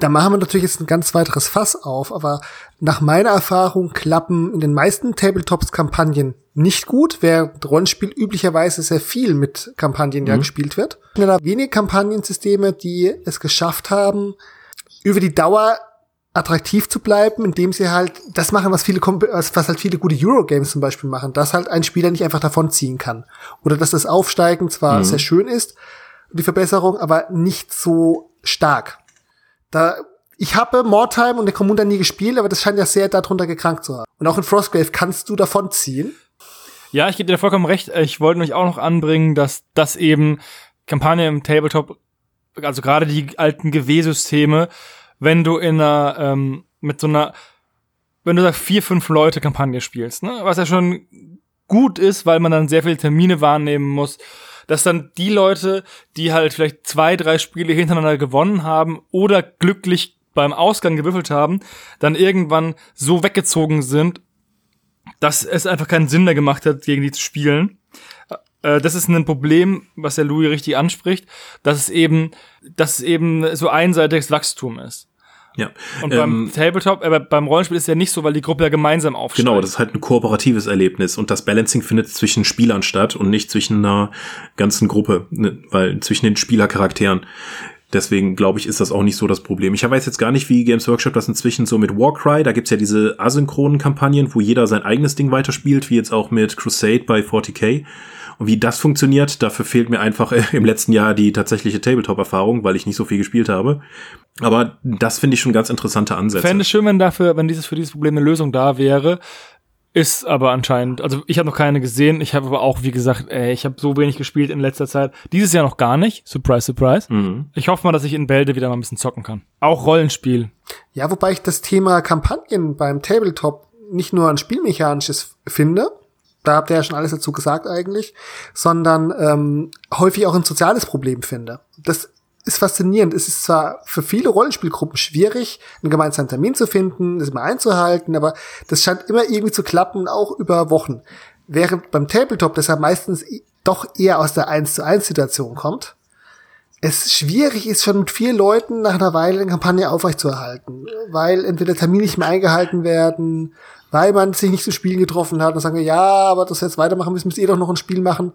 C: Da machen wir natürlich jetzt ein ganz weiteres Fass auf, aber nach meiner Erfahrung klappen in den meisten Tabletops-Kampagnen nicht gut, während Rollenspiel üblicherweise sehr viel mit Kampagnen ja mhm. gespielt wird. Es sind wenige Kampagnensysteme, die es geschafft haben, über die Dauer attraktiv zu bleiben, indem sie halt das machen, was viele, was halt viele gute Eurogames zum Beispiel machen, dass halt ein Spieler nicht einfach davonziehen kann. Oder dass das Aufsteigen zwar mhm. sehr schön ist, die Verbesserung, aber nicht so stark. Da, ich habe Mortime und Necromunda nie gespielt, aber das scheint ja sehr darunter gekrankt zu haben. Und auch in Frostgrave kannst du davon ziehen.
A: Ja, ich gebe dir vollkommen recht. Ich wollte euch auch noch anbringen, dass das eben Kampagne im Tabletop, also gerade die alten GW-Systeme, wenn du in einer, ähm, mit so einer, wenn du da vier, fünf Leute Kampagne spielst, ne, was ja schon gut ist, weil man dann sehr viele Termine wahrnehmen muss dass dann die Leute, die halt vielleicht zwei, drei Spiele hintereinander gewonnen haben oder glücklich beim Ausgang gewürfelt haben, dann irgendwann so weggezogen sind, dass es einfach keinen Sinn mehr gemacht hat, gegen die zu spielen. Äh, das ist ein Problem, was der Louis richtig anspricht, dass es eben, dass es eben so einseitiges Wachstum ist.
B: Ja.
A: Und beim ähm, Tabletop, äh, beim Rollenspiel ist es ja nicht so, weil die Gruppe ja gemeinsam aufsteigt.
B: Genau, das ist halt ein kooperatives Erlebnis und das Balancing findet zwischen Spielern statt und nicht zwischen einer ganzen Gruppe, ne, weil zwischen den Spielercharakteren. Deswegen glaube ich, ist das auch nicht so das Problem. Ich weiß jetzt gar nicht, wie Games Workshop das inzwischen so mit Warcry, da gibt's ja diese asynchronen Kampagnen, wo jeder sein eigenes Ding weiterspielt, wie jetzt auch mit Crusade bei 40k. Und wie das funktioniert, dafür fehlt mir einfach im letzten Jahr die tatsächliche Tabletop-Erfahrung, weil ich nicht so viel gespielt habe. Aber das finde ich schon ganz interessante Ansätze.
A: Fände es schön, wenn dafür, wenn dieses für dieses Problem eine Lösung da wäre. Ist aber anscheinend, also ich habe noch keine gesehen. Ich habe aber auch, wie gesagt, ey, ich habe so wenig gespielt in letzter Zeit. Dieses Jahr noch gar nicht. Surprise, surprise. Mhm. Ich hoffe mal, dass ich in Bälde wieder mal ein bisschen zocken kann. Auch Rollenspiel.
C: Ja, wobei ich das Thema Kampagnen beim Tabletop nicht nur ein spielmechanisches finde, da habt ihr ja schon alles dazu gesagt eigentlich, sondern ähm, häufig auch ein soziales Problem finde. Das ist faszinierend. Es ist zwar für viele Rollenspielgruppen schwierig, einen gemeinsamen Termin zu finden, das immer einzuhalten, aber das scheint immer irgendwie zu klappen, auch über Wochen. Während beim Tabletop das ja meistens doch eher aus der 1 zu 1 Situation kommt, es schwierig ist, schon mit vier Leuten nach einer Weile eine Kampagne aufrechtzuerhalten, weil entweder Termine nicht mehr eingehalten werden, weil man sich nicht zu Spielen getroffen hat und sagen wir, ja, aber das jetzt weitermachen müssen, müsst ihr doch noch ein Spiel machen.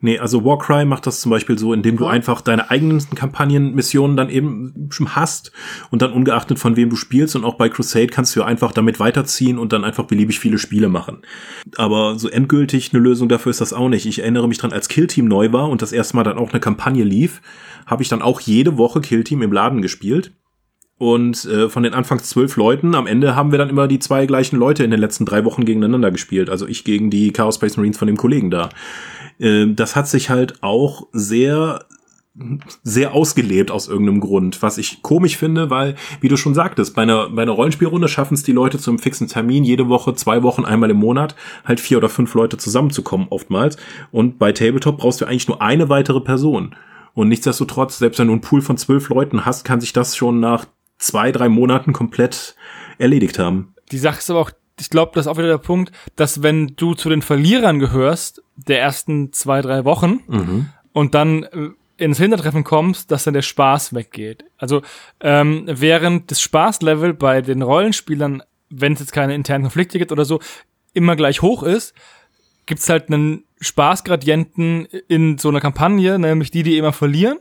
B: Nee, also Warcry macht das zum Beispiel so, indem du einfach deine eigenen Kampagnenmissionen dann eben schon hast und dann ungeachtet von wem du spielst und auch bei Crusade kannst du einfach damit weiterziehen und dann einfach beliebig viele Spiele machen. Aber so endgültig eine Lösung dafür ist das auch nicht. Ich erinnere mich dran, als Killteam neu war und das erste Mal dann auch eine Kampagne lief, habe ich dann auch jede Woche Killteam im Laden gespielt. Und äh, von den anfangs zwölf Leuten, am Ende haben wir dann immer die zwei gleichen Leute in den letzten drei Wochen gegeneinander gespielt. Also ich gegen die Chaos Space Marines von dem Kollegen da. Äh, das hat sich halt auch sehr sehr ausgelebt aus irgendeinem Grund, was ich komisch finde, weil, wie du schon sagtest, bei einer, bei einer Rollenspielrunde schaffen es die Leute zum fixen Termin, jede Woche, zwei Wochen, einmal im Monat, halt vier oder fünf Leute zusammenzukommen oftmals. Und bei Tabletop brauchst du eigentlich nur eine weitere Person. Und nichtsdestotrotz, selbst wenn du einen Pool von zwölf Leuten hast, kann sich das schon nach zwei, drei Monaten komplett erledigt haben.
A: Die Sache ist aber auch, ich glaube, das ist auch wieder der Punkt, dass wenn du zu den Verlierern gehörst, der ersten zwei, drei Wochen,
B: Mhm.
A: und dann äh, ins Hintertreffen kommst, dass dann der Spaß weggeht. Also ähm, während das Spaßlevel bei den Rollenspielern, wenn es jetzt keine internen Konflikte gibt oder so, immer gleich hoch ist, gibt's halt einen Spaßgradienten in so einer Kampagne, nämlich die, die immer verlieren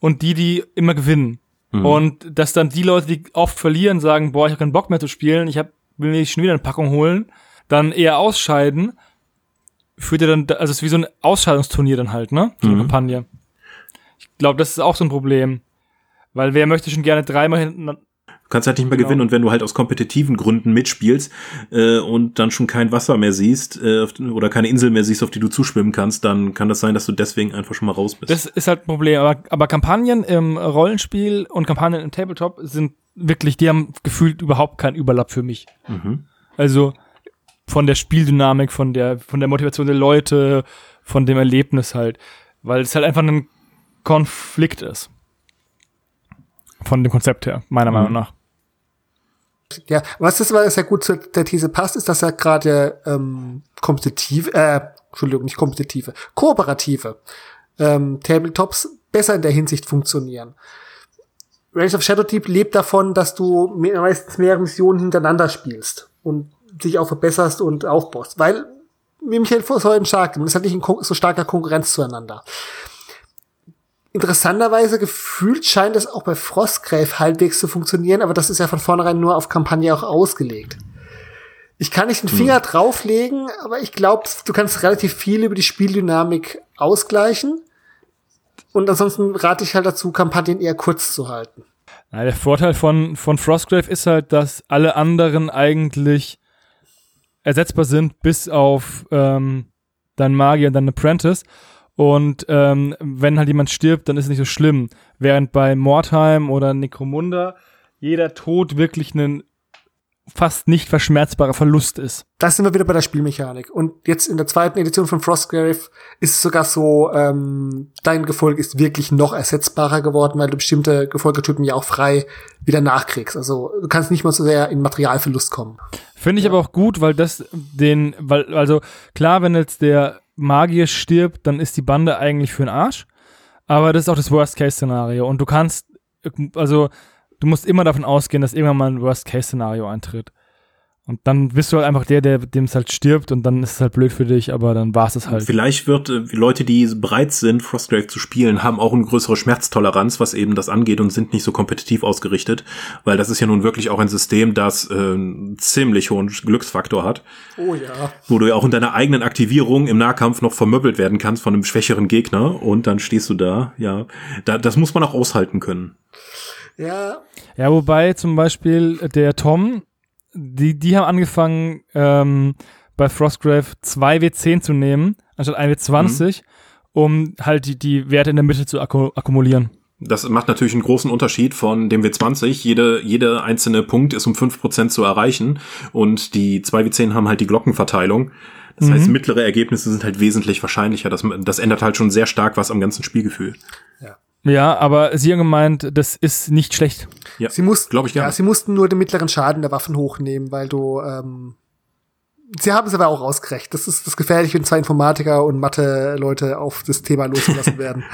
A: und die, die immer gewinnen. Und dass dann die Leute, die oft verlieren, sagen, boah, ich habe keinen Bock mehr zu spielen, ich hab, will nicht schon wieder eine Packung holen, dann eher ausscheiden, führt ja dann, also es ist wie so ein Ausscheidungsturnier dann halt, ne? So eine
B: Mhm.
A: Kampagne. Ich glaube, das ist auch so ein Problem. Weil wer möchte schon gerne dreimal
B: kannst halt nicht mehr
A: Genau.
B: gewinnen und wenn du halt aus kompetitiven Gründen mitspielst äh, und dann schon kein Wasser mehr siehst äh, oder keine Insel mehr siehst, auf die du zuschwimmen kannst, dann kann das sein, dass du deswegen einfach schon mal raus bist.
A: das ist halt ein Problem. Aber, aber Kampagnen im Rollenspiel und Kampagnen im Tabletop sind wirklich, die haben gefühlt überhaupt keinen Überlapp für mich.
B: mhm.
A: Also von der Spieldynamik, von der, von der Motivation der Leute, von dem Erlebnis halt. Weil es halt einfach ein Konflikt ist. Von dem Konzept her, meiner
B: Mhm.
A: Meinung nach.
C: Ja, was das aber sehr gut zu der These passt, ist, dass ja gerade ähm, kompetitive, äh, Entschuldigung, nicht kompetitive, kooperative ähm, Tabletops besser in der Hinsicht funktionieren. Race of Shadow Deep lebt davon, dass du me meistens mehrere Missionen hintereinander spielst und dich auch verbesserst und aufbaust, weil, wie Michael vorhin sagte, man ist halt nicht in so starker Konkurrenz zueinander. Interessanterweise gefühlt scheint es auch bei Frostgrave halbwegs zu funktionieren, aber das ist ja von vornherein nur auf Kampagne auch ausgelegt. Ich kann nicht den Finger drauflegen, aber ich glaube, du kannst relativ viel über die Spieldynamik ausgleichen. Und ansonsten rate ich halt dazu, Kampagnen eher kurz zu halten.
A: Ja, der Vorteil von, von Frostgrave ist halt, dass alle anderen eigentlich ersetzbar sind, bis auf ähm, dein Magier und dein Apprentice. Und ähm, wenn halt jemand stirbt, dann ist es nicht so schlimm. Während bei Mordheim oder Necromunda jeder Tod wirklich ein fast nicht verschmerzbarer Verlust ist.
C: Da sind wir wieder bei der Spielmechanik. Und jetzt in der zweiten Edition von Frostgrave ist es sogar so, ähm, dein Gefolge ist wirklich noch ersetzbarer geworden, weil du bestimmte Gefolgetypen ja auch frei wieder nachkriegst. Also du kannst nicht mal so sehr in Materialverlust kommen.
A: Finde ich aber auch gut, weil das den, weil, also klar, wenn jetzt der Magier stirbt, dann ist die Bande eigentlich für den Arsch. Aber das ist auch das Worst-Case-Szenario. Und du kannst, also, du musst immer davon ausgehen, dass irgendwann mal ein Worst-Case-Szenario eintritt. Und dann bist du halt einfach der, der dem es halt stirbt und dann ist es halt blöd für dich, aber dann war es es halt.
B: Vielleicht wird äh, Leute, die bereit sind, Frostgrave zu spielen, haben auch eine größere Schmerztoleranz, was eben das angeht und sind nicht so kompetitiv ausgerichtet, weil das ist ja nun wirklich auch ein System, das äh, einen ziemlich hohen Glücksfaktor hat,
C: Oh ja.
B: wo du ja auch in deiner eigenen Aktivierung im Nahkampf noch vermöbelt werden kannst von einem schwächeren Gegner und dann stehst du da, ja, da, das muss man auch aushalten können.
C: Ja,
A: Ja, wobei zum Beispiel der Tom, die, die haben angefangen, ähm, bei Frostgrave 2W10 zu nehmen, anstatt 1W20, um halt die, die Werte in der Mitte zu akku akkumulieren.
B: Das macht natürlich einen großen Unterschied von dem W20. Jede, jede einzelne Punkt ist um 5% zu erreichen und die 2W10 haben halt die Glockenverteilung. Das heißt, mittlere Ergebnisse sind halt wesentlich wahrscheinlicher. Das, das ändert halt schon sehr stark was am ganzen Spielgefühl.
A: Ja, aber sie haben gemeint, das ist nicht schlecht.
B: Ja,
C: sie mussten,
B: glaube ich gerne.
C: ja, sie mussten nur den mittleren Schaden der Waffen hochnehmen, weil du, ähm, sie haben es aber auch ausgerechnet. Das ist das Gefährliche, wenn zwei Informatiker und Mathe-Leute auf das Thema losgelassen werden.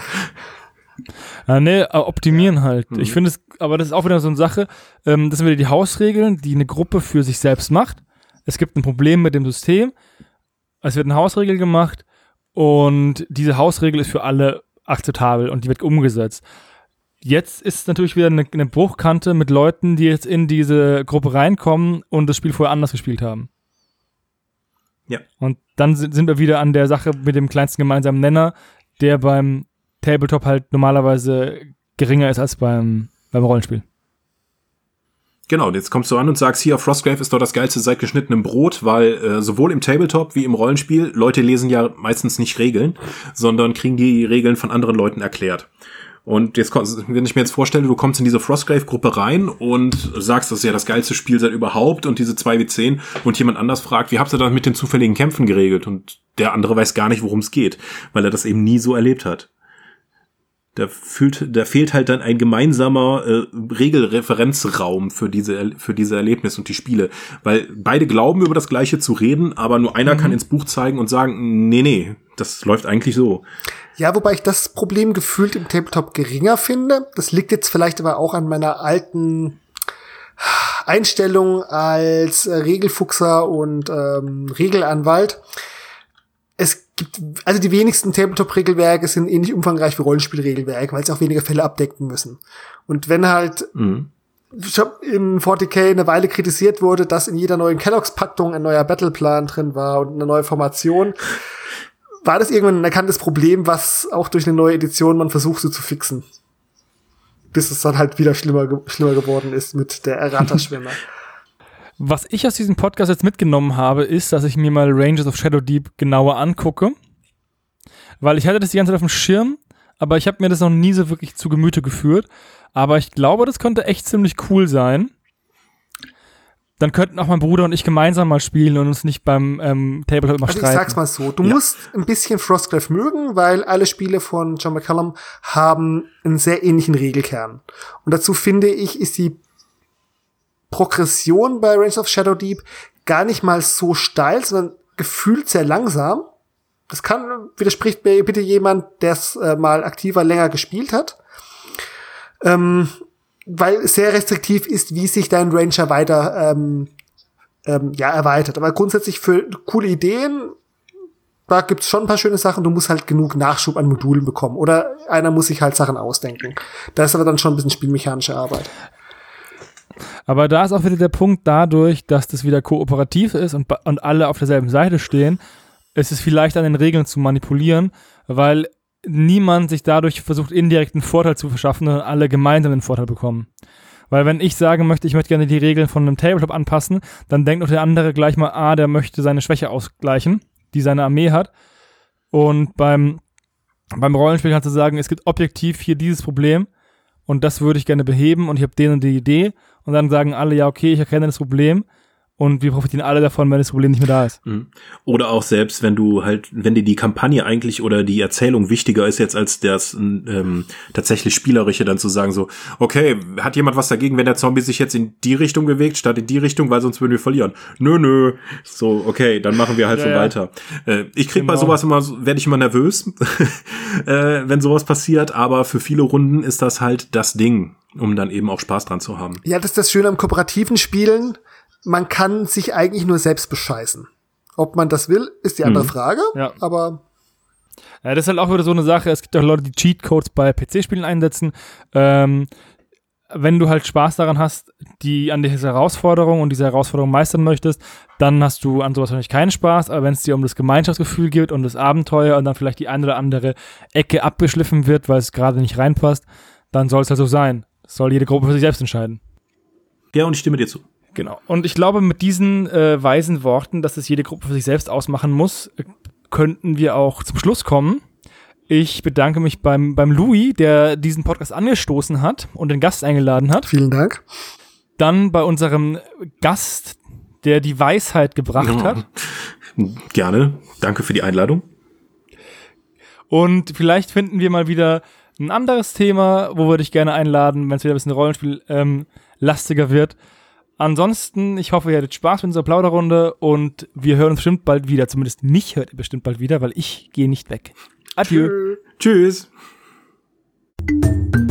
A: Ah, nee, äh, optimieren halt. Mhm. Ich finde es, aber das ist auch wieder so eine Sache. Ähm, das sind wieder die Hausregeln, die eine Gruppe für sich selbst macht. Es gibt ein Problem mit dem System. Es wird eine Hausregel gemacht und diese Hausregel ist für alle akzeptabel und die wird umgesetzt. Jetzt ist natürlich wieder eine, eine Bruchkante mit Leuten, die jetzt in diese Gruppe reinkommen und das Spiel vorher anders gespielt haben.
B: Ja.
A: Und dann sind wir wieder an der Sache mit dem kleinsten gemeinsamen Nenner, der beim Tabletop halt normalerweise geringer ist als beim, beim Rollenspiel.
B: Genau, jetzt kommst du an und sagst, hier, Frostgrave ist doch das geilste seit geschnittenem Brot, weil äh, sowohl im Tabletop wie im Rollenspiel, Leute lesen ja meistens nicht Regeln, sondern kriegen die Regeln von anderen Leuten erklärt. Und jetzt, wenn ich mir jetzt vorstelle, du kommst in diese Frostgrave-Gruppe rein und sagst, das ist ja das geilste Spiel seit überhaupt und diese 2W10 und jemand anders fragt, wie habt ihr das mit den zufälligen Kämpfen geregelt? Und der andere weiß gar nicht, worum es geht, weil er das eben nie so erlebt hat. Da, fühlt, da fehlt halt dann ein gemeinsamer äh, Regelreferenzraum für diese, für diese Erlebnis und die Spiele. Weil beide glauben, über das Gleiche zu reden, aber nur einer mhm. kann ins Buch zeigen und sagen, nee, nee, das läuft eigentlich so.
C: Ja, wobei ich das Problem gefühlt im Tabletop geringer finde. Das liegt jetzt vielleicht aber auch an meiner alten Einstellung als äh, Regelfuchser und ähm, Regelanwalt. Es gibt, also die wenigsten Tabletop-Regelwerke sind ähnlich umfangreich wie Rollenspielregelwerke, weil sie auch weniger Fälle abdecken müssen. Und wenn halt mhm. ich hab in 40k eine Weile kritisiert wurde, dass in jeder neuen Kellogg's-Paktung ein neuer Battleplan drin war und eine neue Formation, war das irgendwann ein erkanntes Problem, was auch durch eine neue Edition man versucht so zu fixen. Bis es dann halt wieder schlimmer, schlimmer geworden ist mit der Errata-Schwimmer.
A: Was ich aus diesem Podcast jetzt mitgenommen habe, ist, dass ich mir mal Rangers of Shadow Deep genauer angucke. Weil ich hatte das die ganze Zeit auf dem Schirm, aber ich habe mir das noch nie so wirklich zu Gemüte geführt. Aber ich glaube, das könnte echt ziemlich cool sein dann könnten auch mein Bruder und ich gemeinsam mal spielen und uns nicht beim ähm, Tabletop immer also streiten.
C: Ich sag's mal so, du ja. musst ein bisschen Frostgrave mögen, weil alle Spiele von John McCallum haben einen sehr ähnlichen Regelkern. Und dazu finde ich, ist die Progression bei Range of Shadow Deep gar nicht mal so steil, sondern gefühlt sehr langsam. Das kann, widerspricht mir bitte jemand, der es äh, mal aktiver länger gespielt hat. Ähm, weil sehr restriktiv ist, wie sich dein Ranger weiter ähm, ähm, ja, erweitert. Aber grundsätzlich für coole Ideen, da gibt's schon ein paar schöne Sachen. Du musst halt genug Nachschub an Modulen bekommen. Oder einer muss sich halt Sachen ausdenken. Da ist aber dann schon ein bisschen spielmechanische Arbeit.
A: Aber da ist auch wieder der Punkt dadurch, dass das wieder kooperativ ist und, und alle auf derselben Seite stehen, ist es vielleicht an den Regeln zu manipulieren, weil niemand sich dadurch versucht, indirekten Vorteil zu verschaffen, sondern alle gemeinsam den Vorteil bekommen. Weil wenn ich sagen möchte, ich möchte gerne die Regeln von einem Tabletop anpassen, dann denkt auch der andere gleich mal, ah, der möchte seine Schwäche ausgleichen, die seine Armee hat. Und beim, beim Rollenspiel kannst du sagen, es gibt objektiv hier dieses Problem und das würde ich gerne beheben und ich habe den und die Idee. Und dann sagen alle, ja, okay, ich erkenne das Problem und wir profitieren alle davon, wenn das Problem nicht mehr da ist. Mhm.
B: Oder auch selbst, wenn du halt, wenn dir die Kampagne eigentlich oder die Erzählung wichtiger ist jetzt als das ähm, tatsächlich spielerische, dann zu sagen so, okay, hat jemand was dagegen, wenn der Zombie sich jetzt in die Richtung bewegt, statt in die Richtung, weil sonst würden wir verlieren. Nö, nö. So, okay, dann machen wir halt ja, so ja. weiter. Äh, ich krieg genau. bei sowas immer, werde ich immer nervös, äh, wenn sowas passiert, aber für viele Runden ist das halt das Ding um dann eben auch Spaß dran zu haben.
C: Ja, das ist das Schöne am kooperativen Spielen man kann sich eigentlich nur selbst bescheißen. Ob man das will, ist die andere mhm. Frage, ja. aber
A: ja, das ist halt auch wieder so eine Sache. Es gibt auch Leute, die Cheatcodes bei PC-Spielen einsetzen. Ähm, wenn du halt Spaß daran hast, die an dieser Herausforderung und diese Herausforderung meistern möchtest, dann hast du an sowas wahrscheinlich keinen Spaß. Aber wenn es dir um das Gemeinschaftsgefühl geht und das Abenteuer und dann vielleicht die eine oder andere Ecke abgeschliffen wird, weil es gerade nicht reinpasst, dann soll es halt so sein. Das soll jede Gruppe für sich selbst entscheiden.
B: Ja, und ich stimme dir zu.
A: Genau. Und ich glaube, mit diesen äh, weisen Worten, dass es jede Gruppe für sich selbst ausmachen muss, äh, könnten wir auch zum Schluss kommen. Ich bedanke mich beim, beim Louis, der diesen Podcast angestoßen hat und den Gast eingeladen hat.
C: Vielen Dank.
A: Dann bei unserem Gast, der die Weisheit gebracht ja. hat.
B: Gerne. Danke für die Einladung.
A: Und vielleicht finden wir mal wieder ein anderes Thema, wo wir dich gerne einladen, wenn es wieder ein bisschen Rollenspiel ähm, lastiger wird. Ansonsten, ich hoffe, ihr hattet Spaß mit unserer Plauderrunde und wir hören uns bestimmt bald wieder. Zumindest mich hört ihr bestimmt bald wieder, weil ich gehe nicht weg. Adieu.
B: Tschüss. Tschüss.